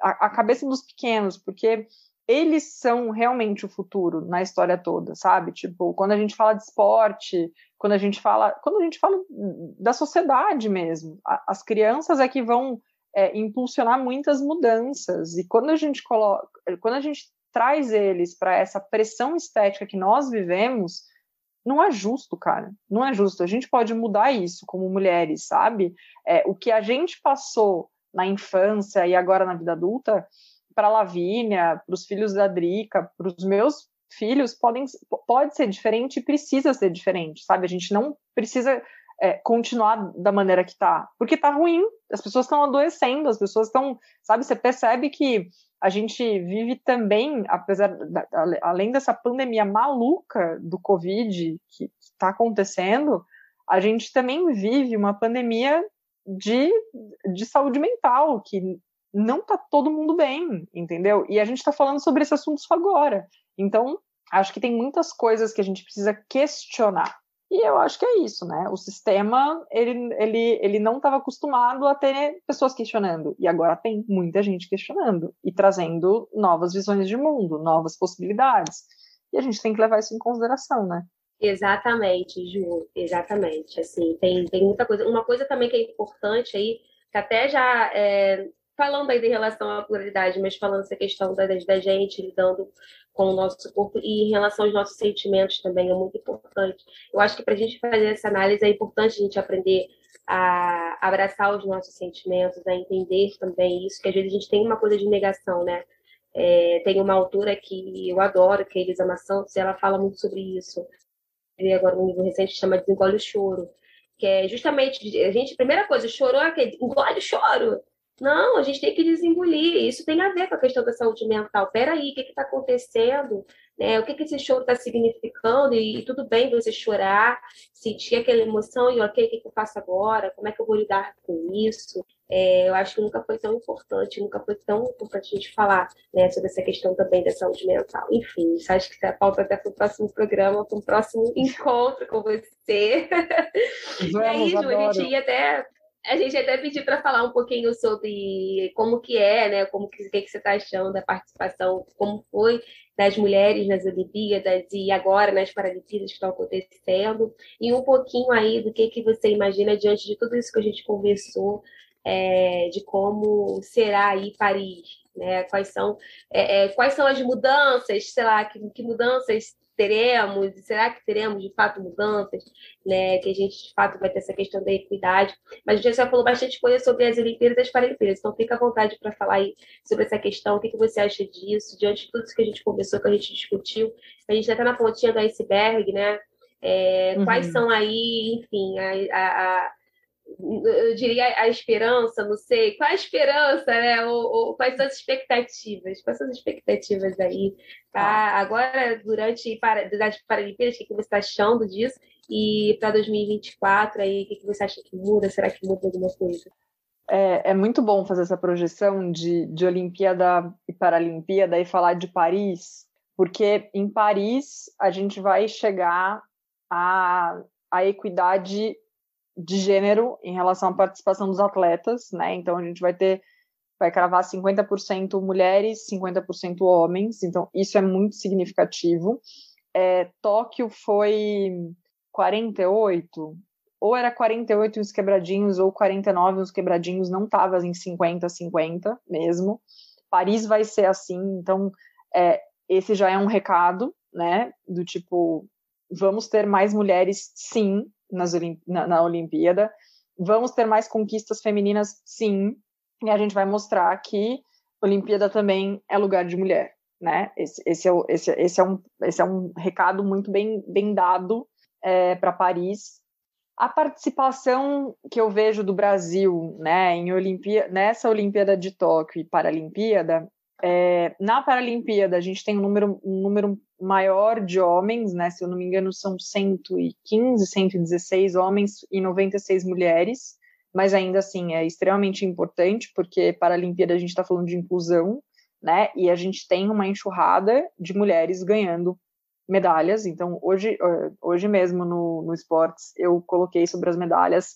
a, a, cabeça dos pequenos, porque eles são realmente o futuro na história toda, sabe? Tipo, quando a gente fala de esporte, quando a gente fala, quando a gente fala da sociedade mesmo, a, as crianças é que vão é, impulsionar muitas mudanças. E quando a gente coloca, quando a gente traz eles para essa pressão estética que nós vivemos, não é justo, cara. Não é justo. A gente pode mudar isso como mulheres, sabe? É, o que a gente passou na infância e agora na vida adulta, para Lavínia, para os filhos da Drica, para os meus filhos, podem, pode ser diferente e precisa ser diferente, sabe? A gente não precisa é, continuar da maneira que tá, porque tá ruim, as pessoas estão adoecendo, as pessoas estão, sabe? Você percebe que a gente vive também, apesar da, além dessa pandemia maluca do Covid que está acontecendo, a gente também vive uma pandemia de, de saúde mental, que não está todo mundo bem, entendeu? E a gente está falando sobre esse assunto só agora. Então, acho que tem muitas coisas que a gente precisa questionar. E eu acho que é isso, né? O sistema, ele, ele, ele não estava acostumado a ter pessoas questionando. E agora tem muita gente questionando e trazendo novas visões de mundo, novas possibilidades. E a gente tem que levar isso em consideração, né? Exatamente, Ju, exatamente. Assim, tem, tem muita coisa. Uma coisa também que é importante aí, que até já é, falando aí em relação à pluralidade, mas falando essa questão da, da gente lidando com o nosso corpo e em relação aos nossos sentimentos também é muito importante. Eu acho que para a gente fazer essa análise é importante a gente aprender a abraçar os nossos sentimentos, a entender também isso, que às vezes a gente tem uma coisa de negação, né? É, tem uma autora que eu adoro, que é Elisa Santos, e ela fala muito sobre isso. E agora um livro recente chama Desengole o Choro, que é justamente, a gente, primeira coisa, chorou, aquele, engole o choro, não, a gente tem que desengolir. Isso tem a ver com a questão da saúde mental. Peraí, o que está acontecendo? Né? O que, que esse choro está significando? E, e, tudo bem você chorar, sentir aquela emoção e, ok, o que, que eu faço agora? Como é que eu vou lidar com isso? É, eu acho que nunca foi tão importante, nunca foi tão importante a gente falar né, sobre essa questão também da saúde mental. Enfim, isso acho que está pauta até para o próximo programa, para o próximo encontro com você. Vamos, e aí, Ju, a gente ia até a gente até pediu para falar um pouquinho sobre como que é, né? Como que, que, que você está achando da participação, como foi das mulheres nas Olimpíadas e agora nas Paralimpíadas que estão acontecendo, e um pouquinho aí do que, que você imagina diante de tudo isso que a gente conversou, é, de como será aí Paris, né? Quais são, é, é, quais são as mudanças, sei lá, que, que mudanças teremos, será que teremos de fato mudanças, né? Que a gente de fato vai ter essa questão da equidade. Mas a gente já falou bastante coisa sobre as Olimpíadas e as Paralimpíadas, então fica à vontade para falar aí sobre essa questão, o que, que você acha disso, diante de tudo isso que a gente conversou, que a gente discutiu. A gente já está na pontinha do iceberg, né? É, uhum. Quais são aí, enfim, a, a, eu diria a esperança, não sei, qual a esperança, né? Ou, ou quais são as expectativas? Quais são as expectativas aí? Tá? Ah. Agora, durante para, das Paralimpíadas, o que, que você está achando disso? E para 2024, aí, o que, que você acha que muda? Será que muda alguma coisa? É, é, muito bom fazer essa projeção de, de Olimpíada e Paralimpíada e falar de Paris, porque em Paris a gente vai chegar à, à equidade de gênero em relação à participação dos atletas, né? Então a gente vai ter vai cravar 50% mulheres, 50% homens, então isso é muito significativo. É, Tóquio foi 48, ou era 48 uns quebradinhos, ou 49 uns quebradinhos, não estava em 50, 50 mesmo. Paris vai ser assim, então é, esse já é um recado, né, do tipo, vamos ter mais mulheres, sim, nas, na, na Olimpíada. Vamos ter mais conquistas femininas, sim, e a gente vai mostrar que Olimpíada também é lugar de mulher, né? Esse, esse, é, esse, esse, é, um, esse é um recado muito bem, bem dado é, para Paris. A participação que eu vejo do Brasil né, em Olimpíada, nessa Olimpíada de Tóquio e Paralimpíada, é, na Paralimpíada a gente tem um número, um número maior de homens, né? Se eu não me engano, são 115, 116 homens e 96 mulheres mas ainda assim é extremamente importante, porque para a Olimpíada a gente está falando de inclusão, né? E a gente tem uma enxurrada de mulheres ganhando medalhas. Então, hoje, hoje mesmo no, no esportes, eu coloquei sobre as medalhas,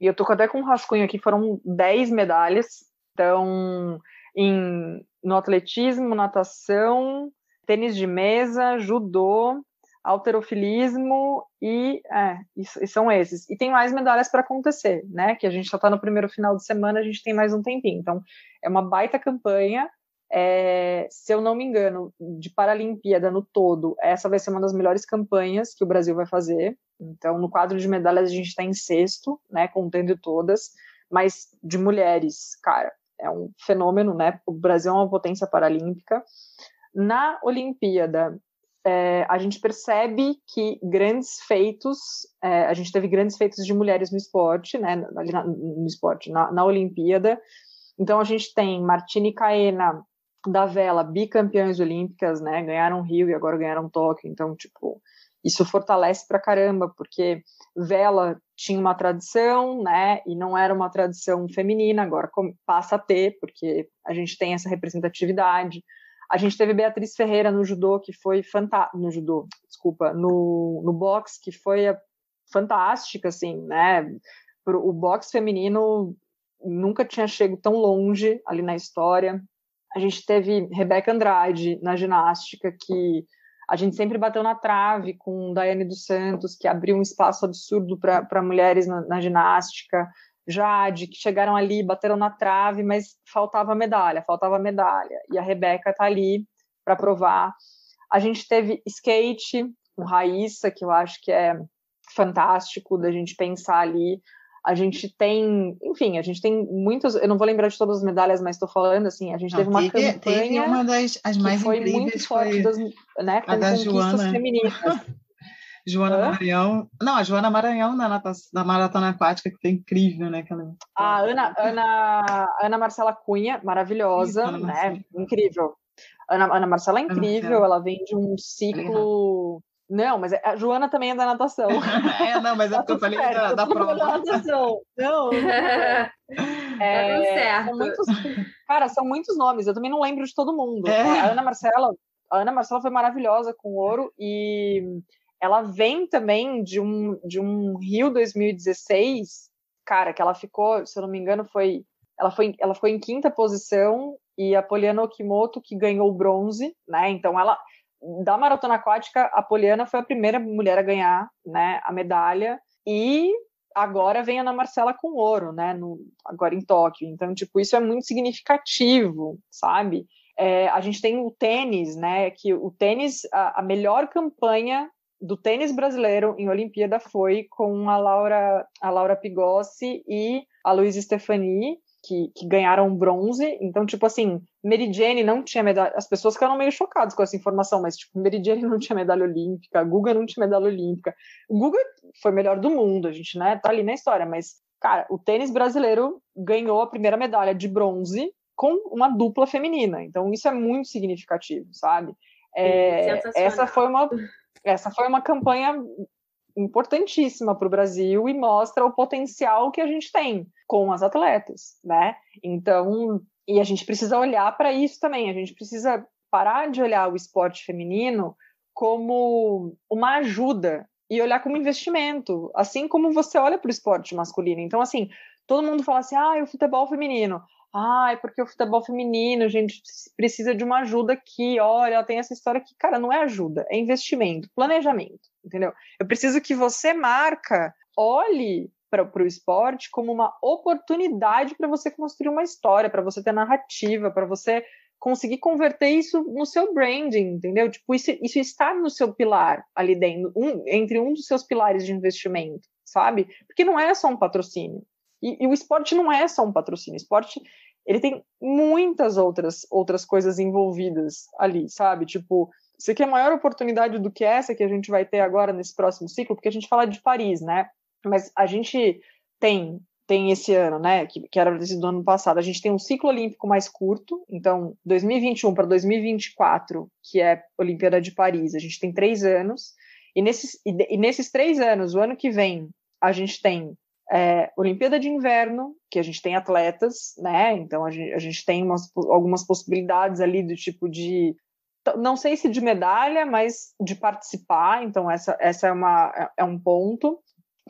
e eu tô até com um rascunho aqui, foram 10 medalhas. Então, em, no atletismo, natação, tênis de mesa, judô, alterofilismo e, é, e, são esses. E tem mais medalhas para acontecer, né? Que a gente só está no primeiro final de semana, a gente tem mais um tempinho. Então, é uma baita campanha. É, se eu não me engano, de Paralimpíada no todo, essa vai ser uma das melhores campanhas que o Brasil vai fazer. Então, no quadro de medalhas, a gente está em sexto, né? Contendo todas, mas de mulheres, cara, é um fenômeno, né? O Brasil é uma potência paralímpica. Na Olimpíada, é, a gente percebe que grandes feitos, é, a gente teve grandes feitos de mulheres no esporte, né, ali na, no esporte, na, na Olimpíada. Então a gente tem Martini Caena da vela, bicampeões olímpicas, né, ganharam Rio e agora ganharam Tóquio. Então, tipo, isso fortalece pra caramba, porque vela tinha uma tradição, né, e não era uma tradição feminina, agora passa a ter, porque a gente tem essa representatividade. A gente teve Beatriz Ferreira no judô, que foi fantástica, no judô, desculpa, no, no boxe, que foi fantástica, assim, né? O boxe feminino nunca tinha chegado tão longe ali na história. A gente teve Rebeca Andrade na ginástica, que a gente sempre bateu na trave com Daiane dos Santos, que abriu um espaço absurdo para mulheres na, na ginástica. Jade, que chegaram ali, bateram na trave, mas faltava medalha, faltava medalha. E a Rebeca tá ali para provar. A gente teve skate com Raíssa, que eu acho que é fantástico da gente pensar ali. A gente tem, enfim, a gente tem muitas. Eu não vou lembrar de todas as medalhas, mas estou falando assim. A gente não, teve uma teve, campanha teve uma das as mais foi muito forte das, né, com conquistas Joana. femininas. Joana Hã? Maranhão. Não, a Joana Maranhão na, na maratona aquática, que foi incrível, né? Aquela... A Ana, Ana, Ana Marcela Cunha, maravilhosa, Isso, né? Incrível. Ana, Ana Marcela é incrível, ela vem de um ciclo. Não, mas é, a Joana também é da natação. é, não, mas é porque eu falei certo, da, da prova. Da natação. Não. é, tá são muitos, cara, são muitos nomes. Eu também não lembro de todo mundo. É. A Ana Marcela, a Ana Marcela foi maravilhosa com ouro e ela vem também de um, de um Rio 2016, cara, que ela ficou, se eu não me engano, foi ela foi, ela foi em quinta posição e a Poliana Okimoto que ganhou o bronze, né? Então ela da maratona aquática, a Poliana foi a primeira mulher a ganhar, né, a medalha e agora vem a Ana Marcela com ouro, né, no, agora em Tóquio. Então, tipo, isso é muito significativo, sabe? É, a gente tem o tênis, né, que o tênis, a, a melhor campanha do tênis brasileiro em Olimpíada foi com a Laura, a Laura Pigossi e a Luísa Stefani, que, que, ganharam bronze. Então, tipo assim, Meridiane não tinha medalha. As pessoas ficaram meio chocadas com essa informação, mas, tipo, Meridiane não tinha medalha olímpica, Guga não tinha medalha olímpica. O Guga foi melhor do mundo, a gente, né, tá ali na história, mas, cara, o tênis brasileiro ganhou a primeira medalha de bronze com uma dupla feminina. Então, isso é muito significativo, sabe? É, essa foi uma essa foi uma campanha importantíssima para o Brasil e mostra o potencial que a gente tem com as atletas, né? Então, e a gente precisa olhar para isso também. A gente precisa parar de olhar o esporte feminino como uma ajuda e olhar como investimento, assim como você olha para o esporte masculino. Então, assim, todo mundo fala assim, ah, o futebol feminino. Ah, é porque o futebol feminino, a gente precisa de uma ajuda aqui. Olha, tem essa história que, cara, não é ajuda, é investimento, planejamento, entendeu? Eu preciso que você, marca, olhe para o esporte como uma oportunidade para você construir uma história, para você ter narrativa, para você conseguir converter isso no seu branding, entendeu? Tipo, isso, isso está no seu pilar ali dentro, um, entre um dos seus pilares de investimento, sabe? Porque não é só um patrocínio. E, e, o esporte não é só um patrocínio. O esporte ele tem muitas outras outras coisas envolvidas ali, sabe? Tipo, você quer maior oportunidade do que essa que a gente vai ter agora nesse próximo ciclo, porque a gente fala de Paris, né? Mas a gente tem tem esse ano, né, que, que era do ano passado, a gente tem um ciclo olímpico mais curto, então 2021 para 2024, que é Olimpíada de Paris, a gente tem três anos, e nesses, e, e nesses três anos, o ano que vem, a gente tem é, Olimpíada de Inverno, que a gente tem atletas, né? Então a gente, a gente tem umas, algumas possibilidades ali do tipo de. Não sei se de medalha, mas de participar. Então, essa, essa é, uma, é, é um ponto.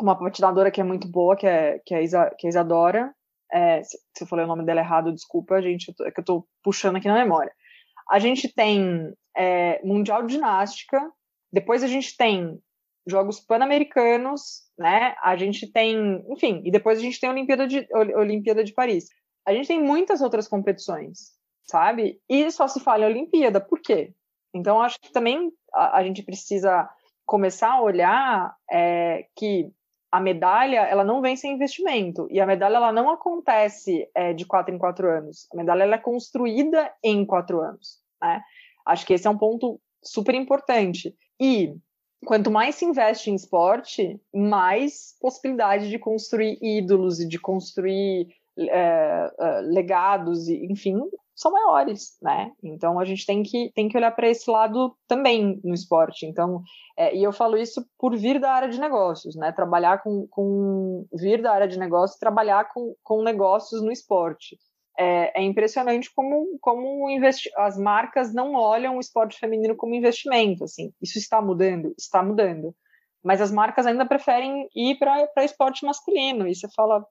Uma patinadora que é muito boa, que é, que é, Isa, que é Isadora. É, se, se eu falei o nome dela errado, desculpa, gente, é que eu tô puxando aqui na memória. A gente tem é, Mundial de Ginástica, depois a gente tem Jogos Pan-Americanos, né? A gente tem, enfim, e depois a gente tem a Olimpíada de, Olimpíada de Paris. A gente tem muitas outras competições, sabe? E só se fala em Olimpíada. Por quê? Então, acho que também a, a gente precisa começar a olhar é, que a medalha ela não vem sem investimento e a medalha ela não acontece é, de quatro em quatro anos. A medalha ela é construída em quatro anos. Né? Acho que esse é um ponto super importante. E quanto mais se investe em esporte, mais possibilidade de construir ídolos e de construir é, é, legados, enfim, são maiores, né? Então a gente tem que, tem que olhar para esse lado também no esporte. Então, é, e eu falo isso por vir da área de negócios, né? Trabalhar com, com vir da área de negócios, trabalhar com, com negócios no esporte é, é impressionante como, como as marcas não olham o esporte feminino como investimento. Assim, isso está mudando, está mudando. Mas as marcas ainda preferem ir para esporte masculino. E você fala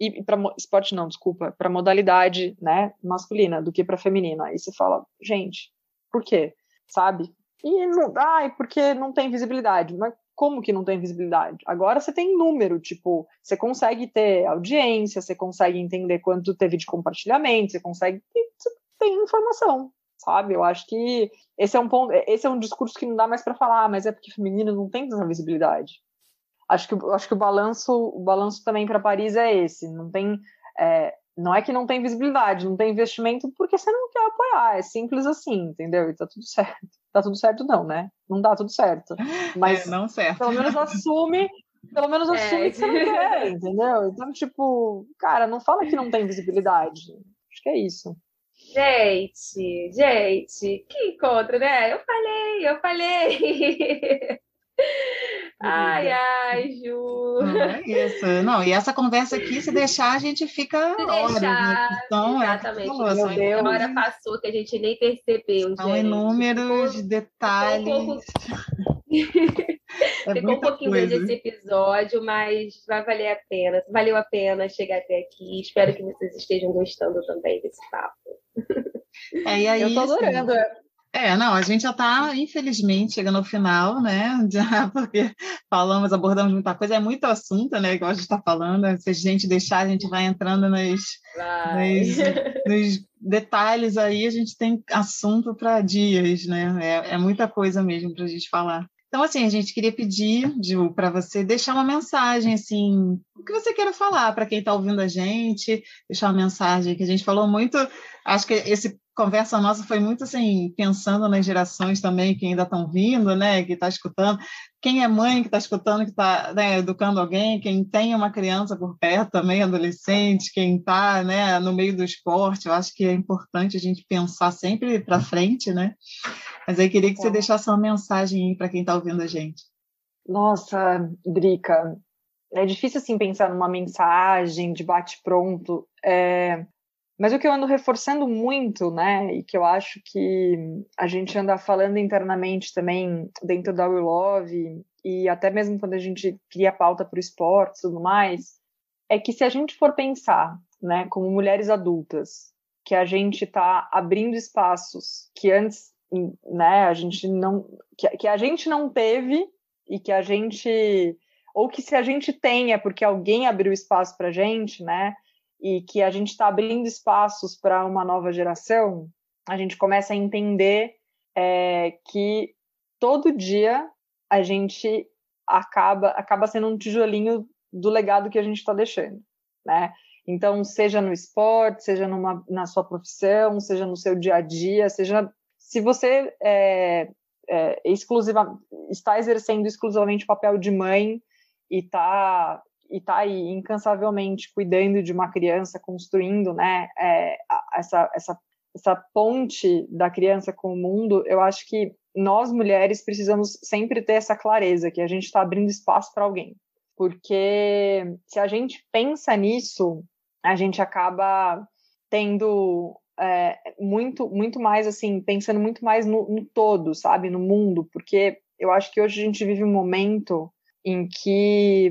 e para esporte não, desculpa, para modalidade, né, masculina do que para feminina. Aí você fala, gente, por quê? Sabe? E não, ai, porque não tem visibilidade. Mas como que não tem visibilidade? Agora você tem número, tipo, você consegue ter audiência, você consegue entender quanto teve de compartilhamento, você consegue você tem informação, sabe? Eu acho que esse é um ponto, esse é um discurso que não dá mais para falar, mas é porque feminino não tem essa visibilidade. Acho que acho que o balanço, o balanço também para Paris é esse, não tem é, não é que não tem visibilidade, não tem investimento porque você não quer apoiar, é simples assim, entendeu? E tá tudo certo. Tá tudo certo não, né? Não dá tudo certo. Mas é, não certo. pelo menos assume, pelo menos é. assume é. que você não quer, entendeu? Então, tipo, cara, não fala que não tem visibilidade. Acho que é isso. Gente, gente, que encontro, né? Eu falei, eu falei. Ai, ai, Ju. Não, é isso. Não, e essa conversa aqui, se deixar, a gente fica se horas. Né? Então, exatamente. É falou, Meu Deus. A hora passou que a gente nem percebeu, São gente. inúmeros ficou, detalhes. Ficou um, pouco... é ficou um pouquinho grande esse episódio, mas vai valer a pena. Valeu a pena chegar até aqui. Espero que vocês estejam gostando também desse papo. É, e aí, Eu tô adorando. Assim, é, não, a gente já está, infelizmente, chegando ao final, né? Já porque falamos, abordamos muita coisa, é muito assunto, né? Igual a gente está falando. Se a gente deixar, a gente vai entrando nos, nos, nos, detalhes aí, a gente tem assunto para dias, né? É, é muita coisa mesmo para a gente falar. Então, assim, a gente queria pedir, Ju, para você deixar uma mensagem, assim, o que você queira falar para quem está ouvindo a gente, deixar uma mensagem que a gente falou muito. Acho que esse conversa nossa foi muito assim, pensando nas gerações também que ainda estão vindo, né, que está escutando. Quem é mãe que está escutando, que está né, educando alguém, quem tem uma criança por perto também, adolescente, quem está né, no meio do esporte, eu acho que é importante a gente pensar sempre para frente, né? Mas aí queria que você tá. deixasse uma mensagem para quem está ouvindo a gente. Nossa, Drica, é difícil assim pensar numa mensagem de bate pronto. É... Mas o que eu ando reforçando muito, né, e que eu acho que a gente anda falando internamente também dentro da We Love, e até mesmo quando a gente cria pauta para o esporte e tudo mais, é que se a gente for pensar, né, como mulheres adultas, que a gente está abrindo espaços que antes, né, a gente não, que, que a gente não teve e que a gente, ou que se a gente tem é porque alguém abriu espaço para gente, né, e que a gente está abrindo espaços para uma nova geração, a gente começa a entender é, que todo dia a gente acaba acaba sendo um tijolinho do legado que a gente está deixando, né? Então, seja no esporte, seja numa, na sua profissão, seja no seu dia a dia, seja se você é, é, exclusiva, está exercendo exclusivamente o papel de mãe e está e tá aí incansavelmente cuidando de uma criança, construindo né, é, essa, essa, essa ponte da criança com o mundo, eu acho que nós mulheres precisamos sempre ter essa clareza que a gente está abrindo espaço para alguém. Porque se a gente pensa nisso, a gente acaba tendo é, muito, muito mais assim, pensando muito mais no, no, todo, sabe, no mundo, porque eu acho que hoje a gente vive um momento em que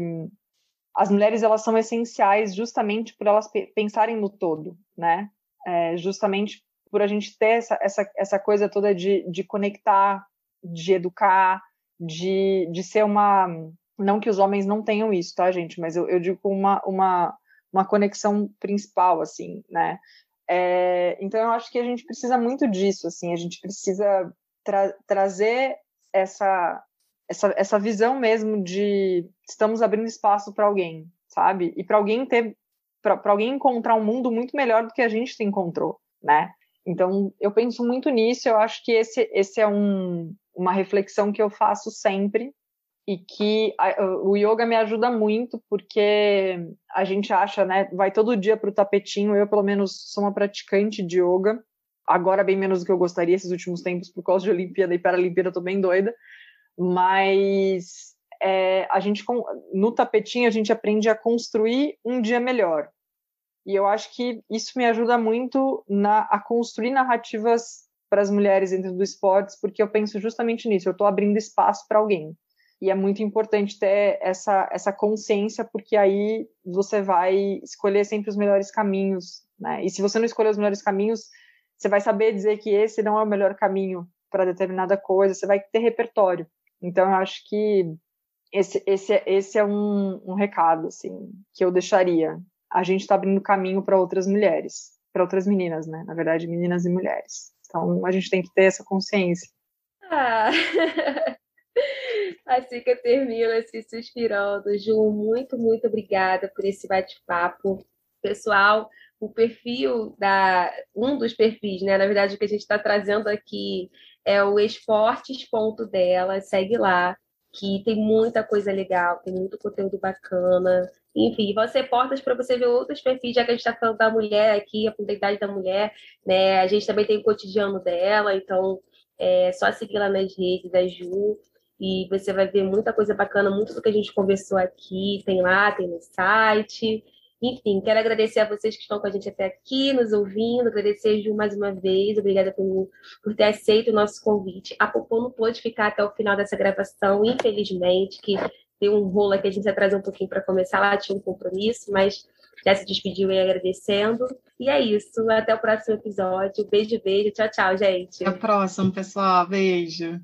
as mulheres elas são essenciais justamente por elas pensarem no todo, né? É, justamente por a gente ter essa, essa, essa coisa toda de, de conectar, de educar, de, de ser uma. Não que os homens não tenham isso, tá, gente? Mas eu, eu digo uma, uma, uma conexão principal, assim, né? É, então eu acho que a gente precisa muito disso, assim, a gente precisa tra trazer essa, essa, essa visão mesmo de estamos abrindo espaço para alguém, sabe? E para alguém ter, para alguém encontrar um mundo muito melhor do que a gente encontrou, né? Então, eu penso muito nisso, eu acho que esse, esse é um, uma reflexão que eu faço sempre e que a, o yoga me ajuda muito porque a gente acha, né, vai todo dia para o tapetinho, eu pelo menos sou uma praticante de yoga, agora bem menos do que eu gostaria esses últimos tempos por causa de Olimpíada e Paralimpíada, tô bem doida, mas é, a gente no tapetinho a gente aprende a construir um dia melhor, e eu acho que isso me ajuda muito na, a construir narrativas para as mulheres dentro do esportes, porque eu penso justamente nisso, eu estou abrindo espaço para alguém. E é muito importante ter essa, essa consciência, porque aí você vai escolher sempre os melhores caminhos. Né? E se você não escolher os melhores caminhos, você vai saber dizer que esse não é o melhor caminho para determinada coisa, você vai ter repertório. Então, eu acho que esse, esse, esse é um, um recado assim, que eu deixaria a gente está abrindo caminho para outras mulheres, para outras meninas, né? Na verdade, meninas e mulheres. Então, a gente tem que ter essa consciência. Ah. Assim que eu termino esse suspirando. Ju, muito, muito obrigada por esse bate-papo. Pessoal, o perfil da. Um dos perfis, né? Na verdade, o que a gente está trazendo aqui é o esportes ponto dela. Segue lá, que tem muita coisa legal, tem muito conteúdo bacana. Enfim, vão ser portas para você ver outros perfis, já que a gente está falando da mulher aqui, a comunidade da mulher, né? A gente também tem o cotidiano dela, então é só seguir lá nas redes da Ju e você vai ver muita coisa bacana, muito do que a gente conversou aqui, tem lá, tem no site. Enfim, quero agradecer a vocês que estão com a gente até aqui, nos ouvindo, agradecer Ju mais uma vez, obrigada por, por ter aceito o nosso convite. A Popô não pôde ficar até o final dessa gravação, infelizmente, que deu um rolo aqui, a gente atrasou um pouquinho para começar lá, tinha um compromisso, mas já se despediu e agradecendo. E é isso, até o próximo episódio. Beijo, beijo, tchau, tchau, gente. Até o próximo, pessoal. Beijo.